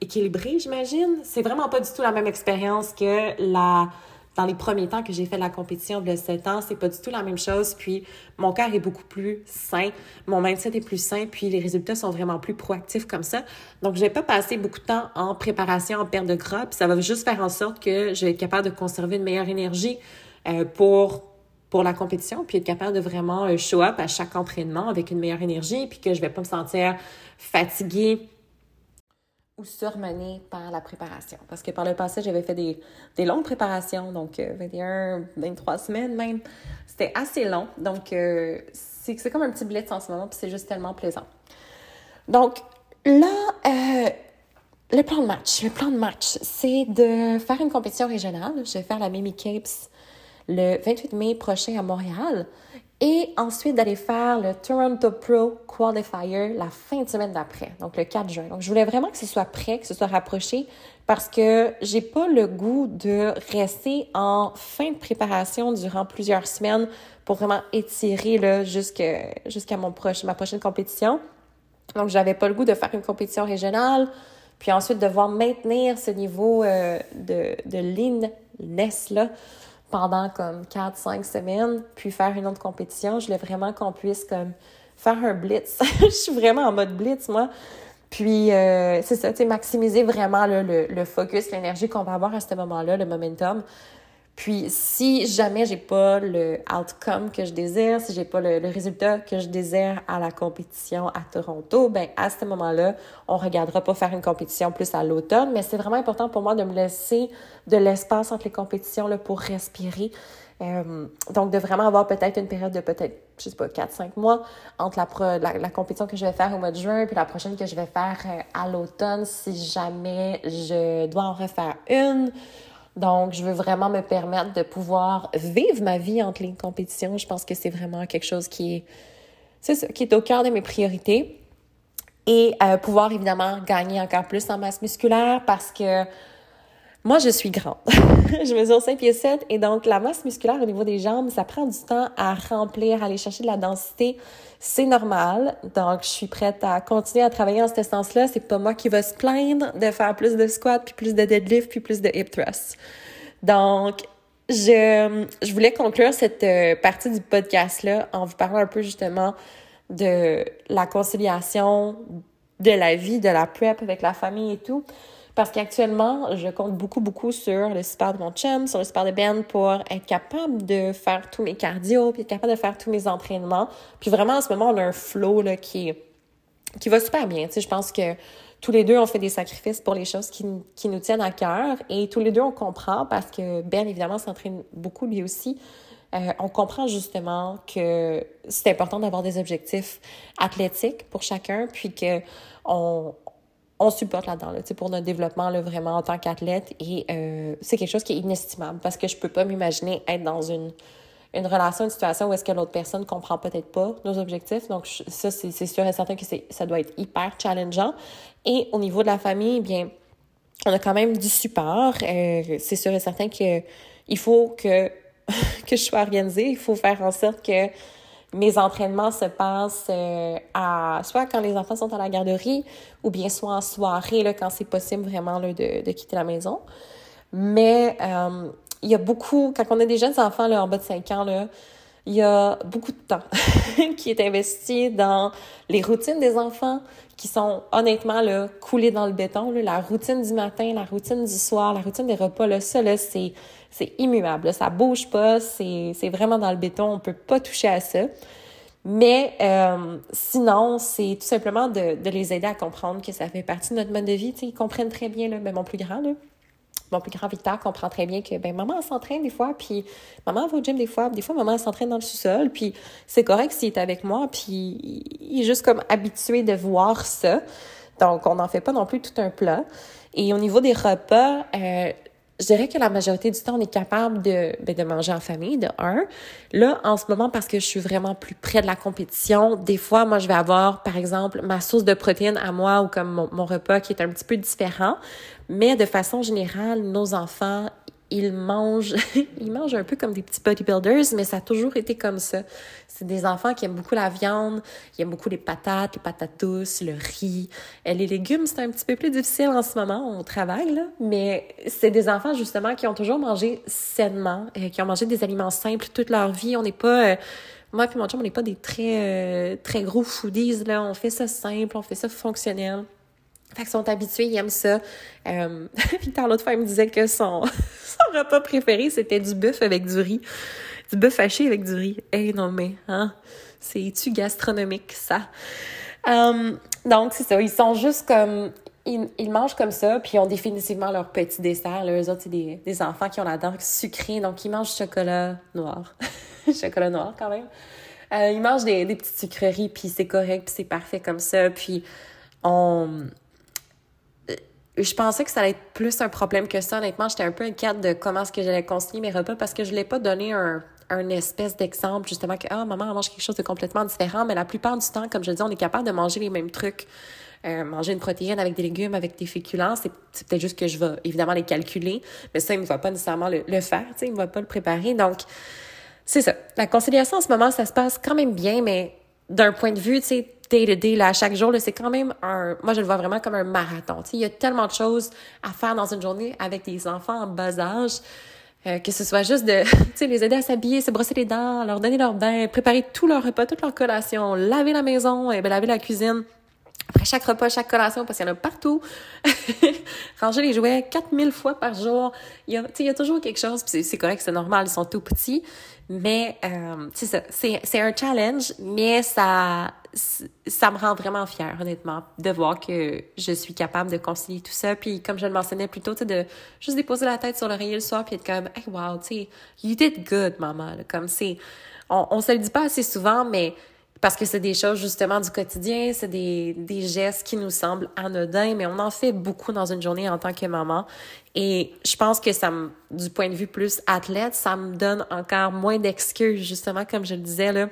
équilibré, j'imagine. C'est vraiment pas du tout la même expérience que la dans les premiers temps que j'ai fait la compétition de 7 ans, c'est pas du tout la même chose. Puis mon cœur est beaucoup plus sain, mon mindset est plus sain, puis les résultats sont vraiment plus proactifs comme ça. Donc, je vais pas passer beaucoup de temps en préparation, en perte de gras, puis ça va juste faire en sorte que je vais être capable de conserver une meilleure énergie euh, pour pour la compétition, puis être capable de vraiment euh, show up à chaque entraînement avec une meilleure énergie, puis que je vais pas me sentir fatiguée ou par la préparation. Parce que par le passé, j'avais fait des, des, longues préparations, donc 21, euh, 23 semaines même. C'était assez long. Donc, euh, c'est comme un petit blitz en ce moment, puis c'est juste tellement plaisant. Donc, là, euh, le plan de match. Le plan de match, c'est de faire une compétition régionale. Je vais faire la Mimi Capes le 28 mai prochain à Montréal et ensuite d'aller faire le Toronto Pro Qualifier la fin de semaine d'après, donc le 4 juin. Donc, je voulais vraiment que ce soit prêt, que ce soit rapproché, parce que j'ai pas le goût de rester en fin de préparation durant plusieurs semaines pour vraiment étirer là, jusqu'à mon proche, ma prochaine compétition. Donc, j'avais pas le goût de faire une compétition régionale, puis ensuite devoir maintenir ce niveau euh, de, de leanness là pendant comme 4-5 semaines, puis faire une autre compétition. Je voulais vraiment qu'on puisse comme faire un blitz. je suis vraiment en mode blitz, moi. Puis, euh, c'est ça, tu sais, maximiser vraiment le, le, focus, l'énergie qu'on va avoir à ce moment-là, le momentum. Puis, si jamais j'ai pas le outcome que je désire, si j'ai pas le, résultat que je désire à la compétition à Toronto, ben à ce moment-là, on regardera pas faire une compétition plus à l'automne. Mais c'est vraiment important pour moi de me laisser de l'espace entre les compétitions là, pour respirer. Euh, donc, de vraiment avoir peut-être une période de peut-être, je sais pas, 4-5 mois entre la, la, la, compétition que je vais faire au mois de juin puis la prochaine que je vais faire euh, à l'automne si jamais je dois en refaire une. Donc, je veux vraiment me permettre de pouvoir vivre ma vie entre les compétitions. Je pense que c'est vraiment quelque chose qui est, c'est ça, qui est au cœur de mes priorités. Et euh, pouvoir évidemment gagner encore plus en masse musculaire parce que moi, je suis grande. je mesure 5 pieds 7 et donc la masse musculaire au niveau des jambes, ça prend du temps à remplir, à aller chercher de la densité. C'est normal. Donc, je suis prête à continuer à travailler en ce sens-là. C'est pas moi qui va se plaindre de faire plus de squats, puis plus de deadlift, puis plus de hip thrust. Donc, je, je voulais conclure cette euh, partie du podcast-là en vous parlant un peu justement de la conciliation de la vie, de la prep avec la famille et tout. Parce qu'actuellement, je compte beaucoup, beaucoup sur le support de mon chum, sur le support de Ben pour être capable de faire tous mes cardio, puis être capable de faire tous mes entraînements. Puis vraiment, en ce moment, on a un flow là, qui, qui va super bien. Tu sais, je pense que tous les deux, on fait des sacrifices pour les choses qui, qui nous tiennent à cœur et tous les deux, on comprend parce que Ben, évidemment, s'entraîne beaucoup lui aussi. Euh, on comprend justement que c'est important d'avoir des objectifs athlétiques pour chacun, puis que on, on supporte là-dedans, là, pour notre développement là, vraiment en tant qu'athlète. Et euh, c'est quelque chose qui est inestimable parce que je peux pas m'imaginer être dans une, relation, une situation où est-ce que l'autre personne comprend peut-être pas nos objectifs. Donc, ça, c'est sûr et certain que ça doit être hyper challengeant. Et au niveau de la famille, eh bien, on a quand même du support. Euh, c'est sûr et certain que il faut que que je sois organisée. Il faut faire en sorte que mes entraînements se passent euh, à soit quand les enfants sont à la garderie ou bien soit en soirée là, quand c'est possible vraiment là, de, de, quitter la maison. Mais euh, il y a beaucoup, quand on a des jeunes enfants là, en bas de 5 ans, là, il y a beaucoup de temps qui est investi dans les routines des enfants qui sont honnêtement là, coulées dans le béton. Là. La routine du matin, la routine du soir, la routine des repas, là, ça, là, c'est, c'est immuable. Là. Ça bouge pas, c'est, vraiment dans le béton. On peut pas toucher à ça. Mais euh, sinon, c'est tout simplement de, de les aider à comprendre que ça fait partie de notre mode de vie. T'sais, ils comprennent très bien, là, mais mon plus grand, là, mon plus grand Victor comprend très bien que ben maman s'entraîne des fois puis maman va au gym des fois des fois maman s'entraîne dans le sous-sol puis c'est correct s'il est avec moi puis il est juste comme habitué de voir ça donc on n'en fait pas non plus tout un plat et au niveau des repas euh, je dirais que la majorité du temps, on est capable de, ben, de manger en famille, de un. Là, en ce moment, parce que je suis vraiment plus près de la compétition, des fois, moi, je vais avoir, par exemple, ma source de protéines à moi ou comme mon repas qui est un petit peu différent. Mais de façon générale, nos enfants, ils mangent, ils mangent un peu comme des petits bodybuilders, mais ça a toujours été comme ça. C'est des enfants qui aiment beaucoup la viande, ils aiment beaucoup les patates, les patates le riz. Euh, les légumes, c'est un petit peu plus difficile en ce moment, on travaille, là, mais c'est des enfants, justement, qui ont toujours mangé sainement, euh, qui ont mangé des aliments simples toute leur vie. On n'est pas... Euh, moi et mon chum, on n'est pas des très, très gros foodies, là. On fait ça simple, on fait ça fonctionnel. Fait qu'ils sont habitués, ils aiment ça. Euh, Victor, l'autre fois, il me disait que son, son repas préféré, c'était du bœuf avec du riz. Du bœuf haché avec du riz. Eh non, mais, hein, c'est-tu gastronomique, ça? Euh, donc, c'est ça. Ils sont juste comme... Ils, ils, mangent comme ça, puis ils ont définitivement leur petit dessert. Là. Eux autres, c'est des, des enfants qui ont la dent sucrée, donc ils mangent chocolat noir. chocolat noir, quand même. Euh, ils mangent des, des petites sucreries, puis c'est correct, puis c'est parfait comme ça. Puis on je pensais que ça allait être plus un problème que ça. Honnêtement, j'étais un peu inquiète de comment est-ce que j'allais concilier mes repas parce que je l'ai pas donné un, un espèce d'exemple, justement, que, ah, maman, mange quelque chose de complètement différent. Mais la plupart du temps, comme je dis, on est capable de manger les mêmes trucs. Euh, manger une protéine avec des légumes, avec des féculents, c'est, peut-être juste que je vais évidemment les calculer, mais ça, il ne va pas nécessairement le, le faire, il ne va pas le préparer. Donc, c'est ça. La conciliation en ce moment, ça se passe quand même bien, mais d'un point de vue, tu sais, day-to-day, là, chaque jour, c'est quand même un... Moi, je le vois vraiment comme un marathon. Il y a tellement de choses à faire dans une journée avec des enfants en bas âge. Euh, que ce soit juste de les aider à s'habiller, se brosser les dents, leur donner leur bain, préparer tout leur repas, toute leur collation, laver la maison, et ben, laver la cuisine. Après chaque repas, chaque collation, parce qu'il y en a partout. Ranger les jouets 4000 fois par jour. Il y a, il y a toujours quelque chose, puis c'est correct, c'est normal, ils sont tout petits. Mais euh, c'est ça, c'est un challenge, mais ça, ça me rend vraiment fière, honnêtement, de voir que je suis capable de concilier tout ça. Puis, comme je le mentionnais plus tôt, de juste déposer la tête sur l'oreiller le soir puis être comme, hey, wow, tu sais, you did good, maman. Comme c'est, on, on se le dit pas assez souvent, mais parce que c'est des choses justement du quotidien, c'est des, des gestes qui nous semblent anodins, mais on en fait beaucoup dans une journée en tant que maman. Et je pense que ça du point de vue plus athlète, ça me donne encore moins d'excuses, justement, comme je le disais là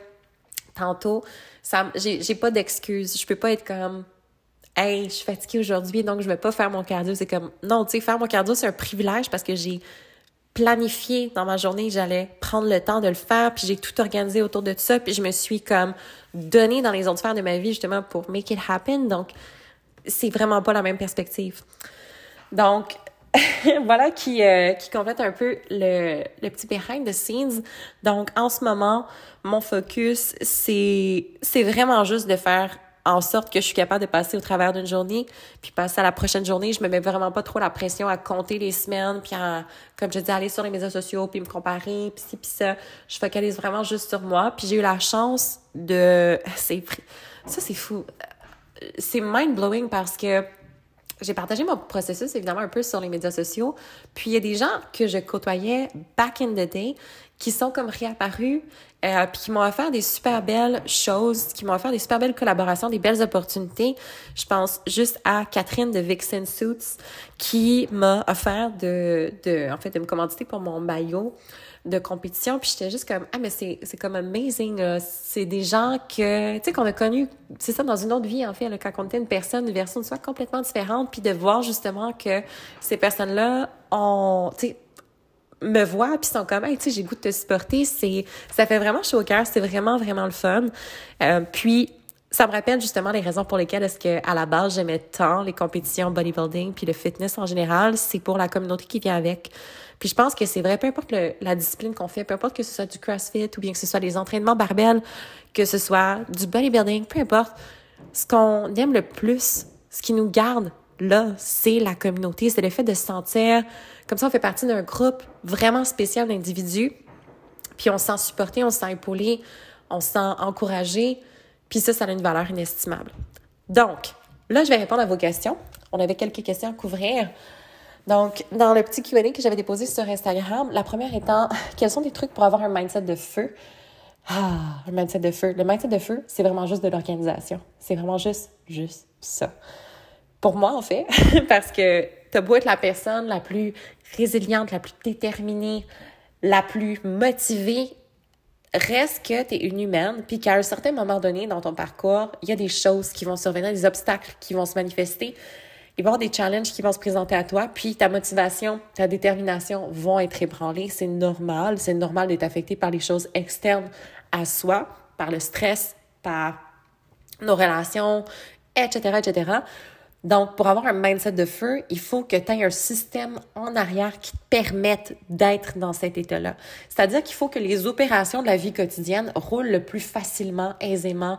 tantôt. Ça, j'ai, j'ai pas d'excuses. Je peux pas être comme, hey, je suis fatiguée aujourd'hui, donc je vais pas faire mon cardio. C'est comme, non, tu sais, faire mon cardio, c'est un privilège parce que j'ai planifié dans ma journée, j'allais prendre le temps de le faire, puis j'ai tout organisé autour de ça, puis je me suis comme donné dans les autres sphères de ma vie justement pour make it happen. Donc, c'est vraiment pas la même perspective. Donc, voilà qui, euh, qui complète un peu le, le petit behind the scenes. Donc, en ce moment, mon focus, c'est, c'est vraiment juste de faire en sorte que je suis capable de passer au travers d'une journée, puis passer à la prochaine journée. Je me mets vraiment pas trop la pression à compter les semaines, puis à, comme je dis, aller sur les médias sociaux, puis me comparer, puis ci, puis ça. Je focalise vraiment juste sur moi. Puis j'ai eu la chance de... Ça, c'est fou. C'est mind-blowing parce que j'ai partagé mon processus évidemment un peu sur les médias sociaux. Puis il y a des gens que je côtoyais back in the day qui sont comme réapparus, euh, puis qui m'ont offert des super belles choses, qui m'ont offert des super belles collaborations, des belles opportunités. Je pense juste à Catherine de Vixen Suits qui m'a offert de, de, en fait, de me commanditer pour mon maillot de compétition. Puis j'étais juste comme, ah, mais c'est, c'est comme amazing. C'est des gens que, tu sais, qu'on a connus, c'est ça, dans une autre vie, en fait, là, quand on était une personne, une version de soi complètement différente. Puis de voir justement que ces personnes-là ont, tu sais, me voient puis sont comme hey, tu sais j'ai goût de te supporter c'est ça fait vraiment chaud au cœur c'est vraiment vraiment le fun euh, puis ça me rappelle justement les raisons pour lesquelles est-ce que à la base j'aimais tant les compétitions bodybuilding puis le fitness en général c'est pour la communauté qui vient avec. Puis je pense que c'est vrai peu importe la discipline qu'on fait peu importe que ce soit du CrossFit ou bien que ce soit des entraînements barbelles que ce soit du bodybuilding peu importe ce qu'on aime le plus ce qui nous garde là c'est la communauté c'est le fait de se sentir comme ça, on fait partie d'un groupe vraiment spécial d'individus, puis on se sent supporté, on se sent épaulé, on se sent encouragé, puis ça, ça a une valeur inestimable. Donc, là, je vais répondre à vos questions. On avait quelques questions à couvrir. Donc, dans le petit Q&A que j'avais déposé sur Instagram, la première étant, quels sont des trucs pour avoir un mindset de feu? Ah, un mindset de feu. Le mindset de feu, c'est vraiment juste de l'organisation. C'est vraiment juste, juste ça. Pour moi, en fait, parce que t'as beau être la personne la plus résiliente, la plus déterminée, la plus motivée, reste que tu es une humaine, puis qu'à un certain moment donné dans ton parcours, il y a des choses qui vont survenir, des obstacles qui vont se manifester, il va y avoir des challenges qui vont se présenter à toi, puis ta motivation, ta détermination vont être ébranlées. C'est normal, c'est normal d'être affecté par les choses externes à soi, par le stress, par nos relations, etc., etc. Donc, pour avoir un mindset de feu, il faut que tu aies un système en arrière qui te permette d'être dans cet état-là. C'est-à-dire qu'il faut que les opérations de la vie quotidienne roulent le plus facilement, aisément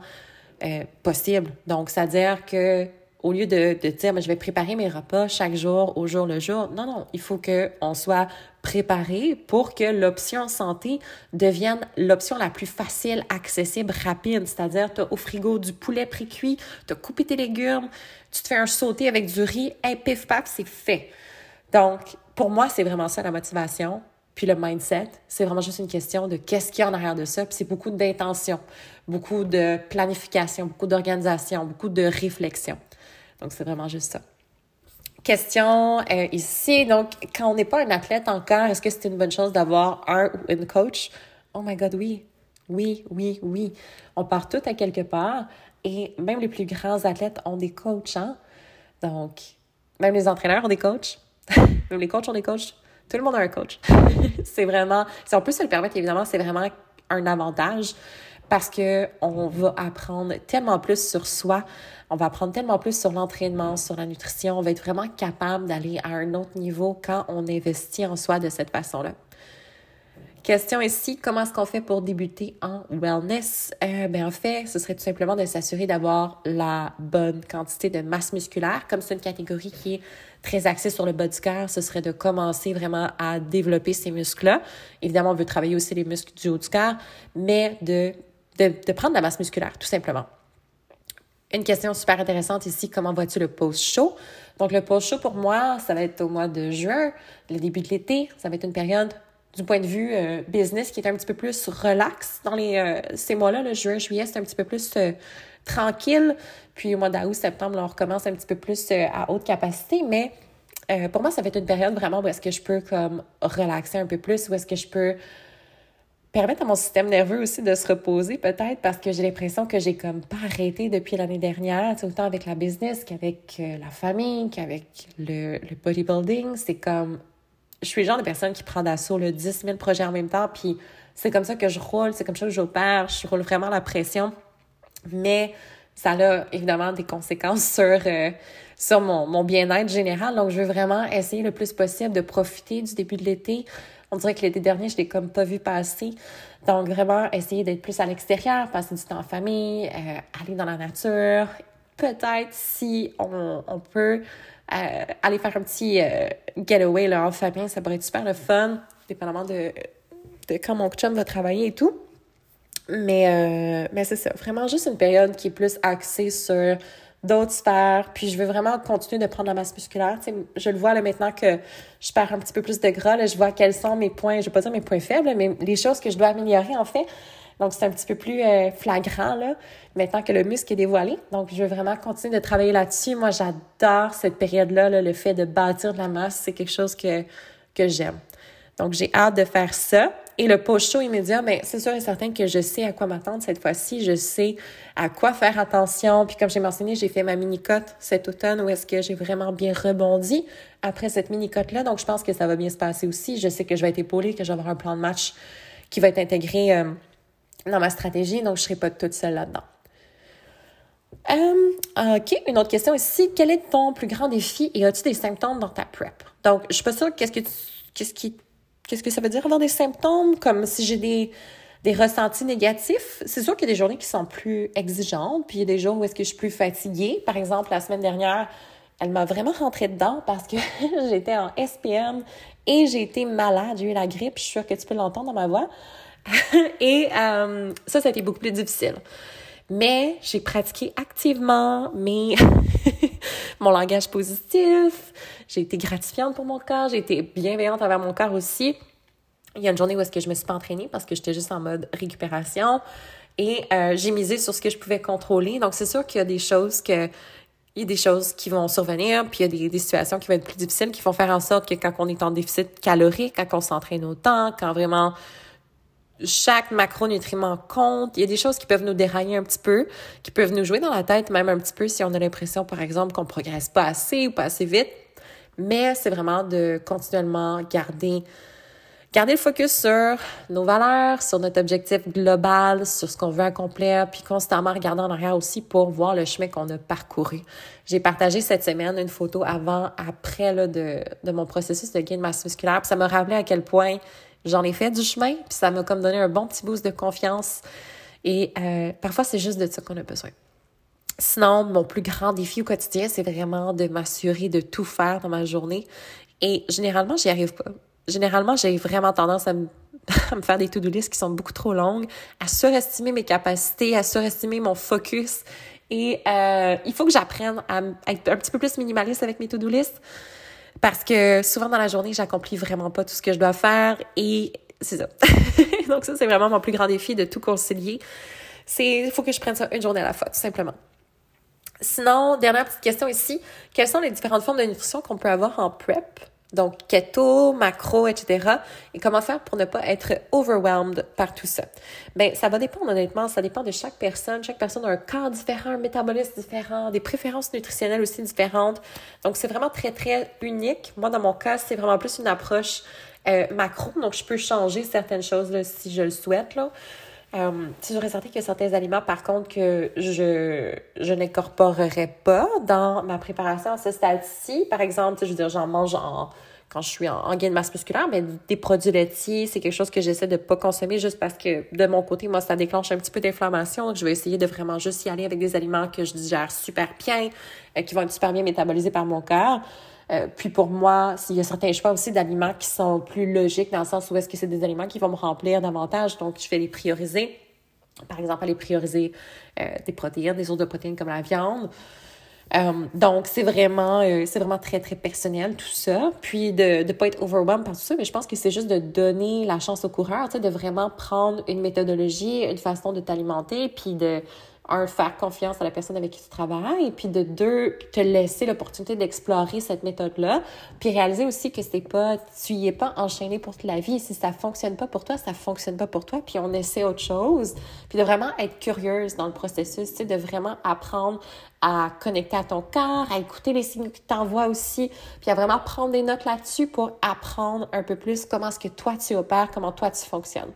euh, possible. Donc, c'est-à-dire que au lieu de, dire, je vais préparer mes repas chaque jour, au jour le jour, non, non, il faut qu'on soit préparé pour que l'option santé devienne l'option la plus facile, accessible, rapide. C'est-à-dire, tu as au frigo du poulet pré-cuit, tu as coupé tes légumes, tu te fais un sauté avec du riz, un pif paf, c'est fait. Donc, pour moi, c'est vraiment ça la motivation. Puis le mindset, c'est vraiment juste une question de qu'est-ce qu'il y a en arrière de ça. Puis c'est beaucoup d'intention, beaucoup de planification, beaucoup d'organisation, beaucoup de réflexion. Donc, c'est vraiment juste ça. Question euh, ici. Donc, quand on n'est pas un athlète encore, est-ce que c'est une bonne chose d'avoir un ou une coach? Oh my God, oui. Oui, oui, oui. On part tout à quelque part et même les plus grands athlètes ont des coachs. Hein? Donc, même les entraîneurs ont des coachs. même les coachs ont des coachs. Tout le monde a un coach. c'est vraiment, si on peut se le permettre, évidemment, c'est vraiment un avantage parce que on va apprendre tellement plus sur soi, on va apprendre tellement plus sur l'entraînement, sur la nutrition, on va être vraiment capable d'aller à un autre niveau quand on investit en soi de cette façon-là. Question ici, comment est-ce qu'on fait pour débuter en wellness? Euh, ben en fait, ce serait tout simplement de s'assurer d'avoir la bonne quantité de masse musculaire. Comme c'est une catégorie qui est très axée sur le bas du cœur, ce serait de commencer vraiment à développer ces muscles-là. Évidemment, on veut travailler aussi les muscles du haut du cœur, mais de de, prendre la masse musculaire, tout simplement. Une question super intéressante ici, comment vois-tu le post-show? Donc, le post-show, pour moi, ça va être au mois de juin, le début de l'été. Ça va être une période, du point de vue euh, business, qui est un petit peu plus relax. Dans les, euh, ces mois-là, le juin, juillet, c'est un petit peu plus euh, tranquille. Puis au mois d'août, septembre, on recommence un petit peu plus à haute capacité. Mais pour moi, ça va être une période vraiment où est-ce que je peux comme relaxer un peu plus, où est-ce que je peux permettre à mon système nerveux aussi de se reposer peut-être parce que j'ai l'impression que j'ai comme pas arrêté depuis l'année dernière, autant avec la business qu'avec euh, la famille, qu'avec le, le bodybuilding. C'est comme, je suis le genre de personne qui prend d'assaut le 10 000 projets en même temps, puis c'est comme ça que je roule, c'est comme ça que j'opère, je roule vraiment la pression. Mais ça a évidemment des conséquences sur, euh, sur mon, mon bien-être général. Donc, je veux vraiment essayer le plus possible de profiter du début de l'été, on dirait que l'été dernier, je l'ai comme pas vu passer. Donc, vraiment, essayer d'être plus à l'extérieur, passer du temps en famille, euh, aller dans la nature. Peut-être si on, on peut euh, aller faire un petit euh, getaway là, en famille, ça pourrait être super le fun, dépendamment de, de quand mon chum va travailler et tout. Mais, mais c'est ça, vraiment juste une période qui est plus axée sur d'autres sphères. Puis je veux vraiment continuer de prendre la masse musculaire. sais, je le vois là maintenant que je perds un petit peu plus de gras. Là, je vois quels sont mes points, je vais pas dire mes points faibles, mais les choses que je dois améliorer en fait. Donc, c'est un petit peu plus euh, flagrant, là, maintenant que le muscle est dévoilé. Donc, je veux vraiment continuer de travailler là-dessus. Moi, j'adore cette période-là, là, le fait de bâtir de la masse. C'est quelque chose que, que j'aime. Donc, j'ai hâte de faire ça. Et le post show immédiat, mais c'est sûr et certain que je sais à quoi m'attendre cette fois-ci. Je sais à quoi faire attention. Puis comme j'ai mentionné, j'ai fait ma mini-cote cet automne où est-ce que j'ai vraiment bien rebondi après cette mini-cote-là. Donc, je pense que ça va bien se passer aussi. Je sais que je vais être épaulée, que je vais avoir un plan de match qui va être intégré euh, dans ma stratégie. Donc, je ne serai pas toute seule là-dedans. Euh, OK, une autre question ici. Quel est ton plus grand défi et as-tu des symptômes dans ta prep? Donc, je suis pas sûre qu'est-ce que qu'est-ce qui Qu'est-ce que ça veut dire avoir des symptômes? Comme si j'ai des, des ressentis négatifs? C'est sûr qu'il y a des journées qui sont plus exigeantes, puis il y a des jours où est-ce que je suis plus fatiguée. Par exemple, la semaine dernière, elle m'a vraiment rentré dedans parce que j'étais en SPM et j'ai été malade, j'ai eu la grippe, je suis sûre que tu peux l'entendre dans ma voix. et euh, ça, ça a été beaucoup plus difficile. Mais j'ai pratiqué activement mes mon langage positif, j'ai été gratifiante pour mon corps, j'ai été bienveillante envers mon corps aussi. Il y a une journée où est-ce que je me suis pas entraînée parce que j'étais juste en mode récupération et euh, j'ai misé sur ce que je pouvais contrôler. Donc c'est sûr qu'il y a des choses que il y a des choses qui vont survenir, puis il y a des, des, situations qui vont être plus difficiles, qui vont faire en sorte que quand on est en déficit calorique, quand on s'entraîne autant, quand vraiment chaque macronutriment compte. Il y a des choses qui peuvent nous dérailler un petit peu, qui peuvent nous jouer dans la tête même un petit peu si on a l'impression, par exemple, qu'on progresse pas assez ou pas assez vite. Mais c'est vraiment de continuellement garder, garder le focus sur nos valeurs, sur notre objectif global, sur ce qu'on veut accomplir, puis constamment regarder en arrière aussi pour voir le chemin qu'on a parcouru. J'ai partagé cette semaine une photo avant, après là, de, de mon processus de gain de masse musculaire, puis ça m'a rappelé à quel point J'en ai fait du chemin, puis ça m'a comme donné un bon petit boost de confiance. Et euh, parfois, c'est juste de ça qu'on a besoin. Sinon, mon plus grand défi au quotidien, c'est vraiment de m'assurer de tout faire dans ma journée. Et généralement, j'y arrive pas. Généralement, j'ai vraiment tendance à me, faire des to-do lists qui sont beaucoup trop longues, à surestimer mes capacités, à surestimer mon focus. Et euh, il faut que j'apprenne à être un petit peu plus minimaliste avec mes to-do lists. Parce que souvent dans la journée, j'accomplis vraiment pas tout ce que je dois faire et c'est ça. Donc ça, c'est vraiment mon plus grand défi de tout concilier. C'est, il faut que je prenne ça une journée à la fois, tout simplement. Sinon, dernière petite question ici. Quelles sont les différentes formes de nutrition qu'on peut avoir en prep? Donc, keto, macro, etc. Et comment faire pour ne pas être overwhelmed par tout ça? Ben, ça va dépendre, honnêtement. Ça dépend de chaque personne. Chaque personne a un corps différent, un métabolisme différent, des préférences nutritionnelles aussi différentes. Donc, c'est vraiment très, très unique. Moi, dans mon cas, c'est vraiment plus une approche euh, macro. Donc, je peux changer certaines choses si je le souhaite. Euh, sûr et certain a certains aliments, par contre, que je, je n'incorporerai pas dans ma préparation à ce stade-ci. Par exemple, je veux dire, j'en mange en, quand je suis en, gain de masse musculaire, mais des produits laitiers, c'est quelque chose que j'essaie de pas consommer juste parce que de mon côté, moi, ça déclenche un petit peu d'inflammation. Donc, je vais essayer de vraiment juste y aller avec des aliments que je digère super bien, euh, qui vont être super bien métabolisés par mon corps. Euh, puis pour moi, s'il y a certains choix aussi d'aliments qui sont plus logiques dans le sens où est-ce que c'est des aliments qui vont me remplir davantage, donc je vais les prioriser. Par exemple, aller prioriser euh, des protéines, des sources de protéines comme la viande. Euh, donc, c'est vraiment, vraiment très, très personnel tout ça. Puis de ne pas être overwhelmed par tout ça, mais je pense que c'est juste de donner la chance au coureur, de vraiment prendre une méthodologie, une façon de t'alimenter, puis de un, faire confiance à la personne avec qui tu travailles, et puis de deux, te laisser l'opportunité d'explorer cette méthode-là, puis réaliser aussi que c'est pas, tu y es pas enchaîné pour toute la vie. Si ça fonctionne pas pour toi, ça fonctionne pas pour toi, puis on essaie autre chose. Puis de vraiment être curieuse dans le processus, tu sais, de vraiment apprendre à connecter à ton corps, à écouter les signes qu'il t'envoie aussi, puis à vraiment prendre des notes là-dessus pour apprendre un peu plus comment est-ce que toi tu opères, comment toi tu fonctionnes.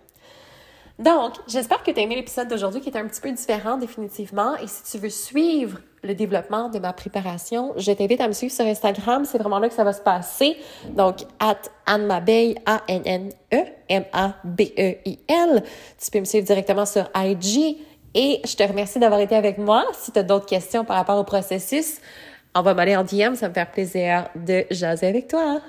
Donc, j'espère que tu as aimé l'épisode d'aujourd'hui qui est un petit peu différent définitivement. Et si tu veux suivre le développement de ma préparation, je t'invite à me suivre sur Instagram. C'est vraiment là que ça va se passer. Donc, at A-N-N-E, M-A-B-E-I-L. Tu peux me suivre directement sur IG. Et je te remercie d'avoir été avec moi. Si tu as d'autres questions par rapport au processus, on va m'aller en DM. Ça me fait plaisir de jaser avec toi.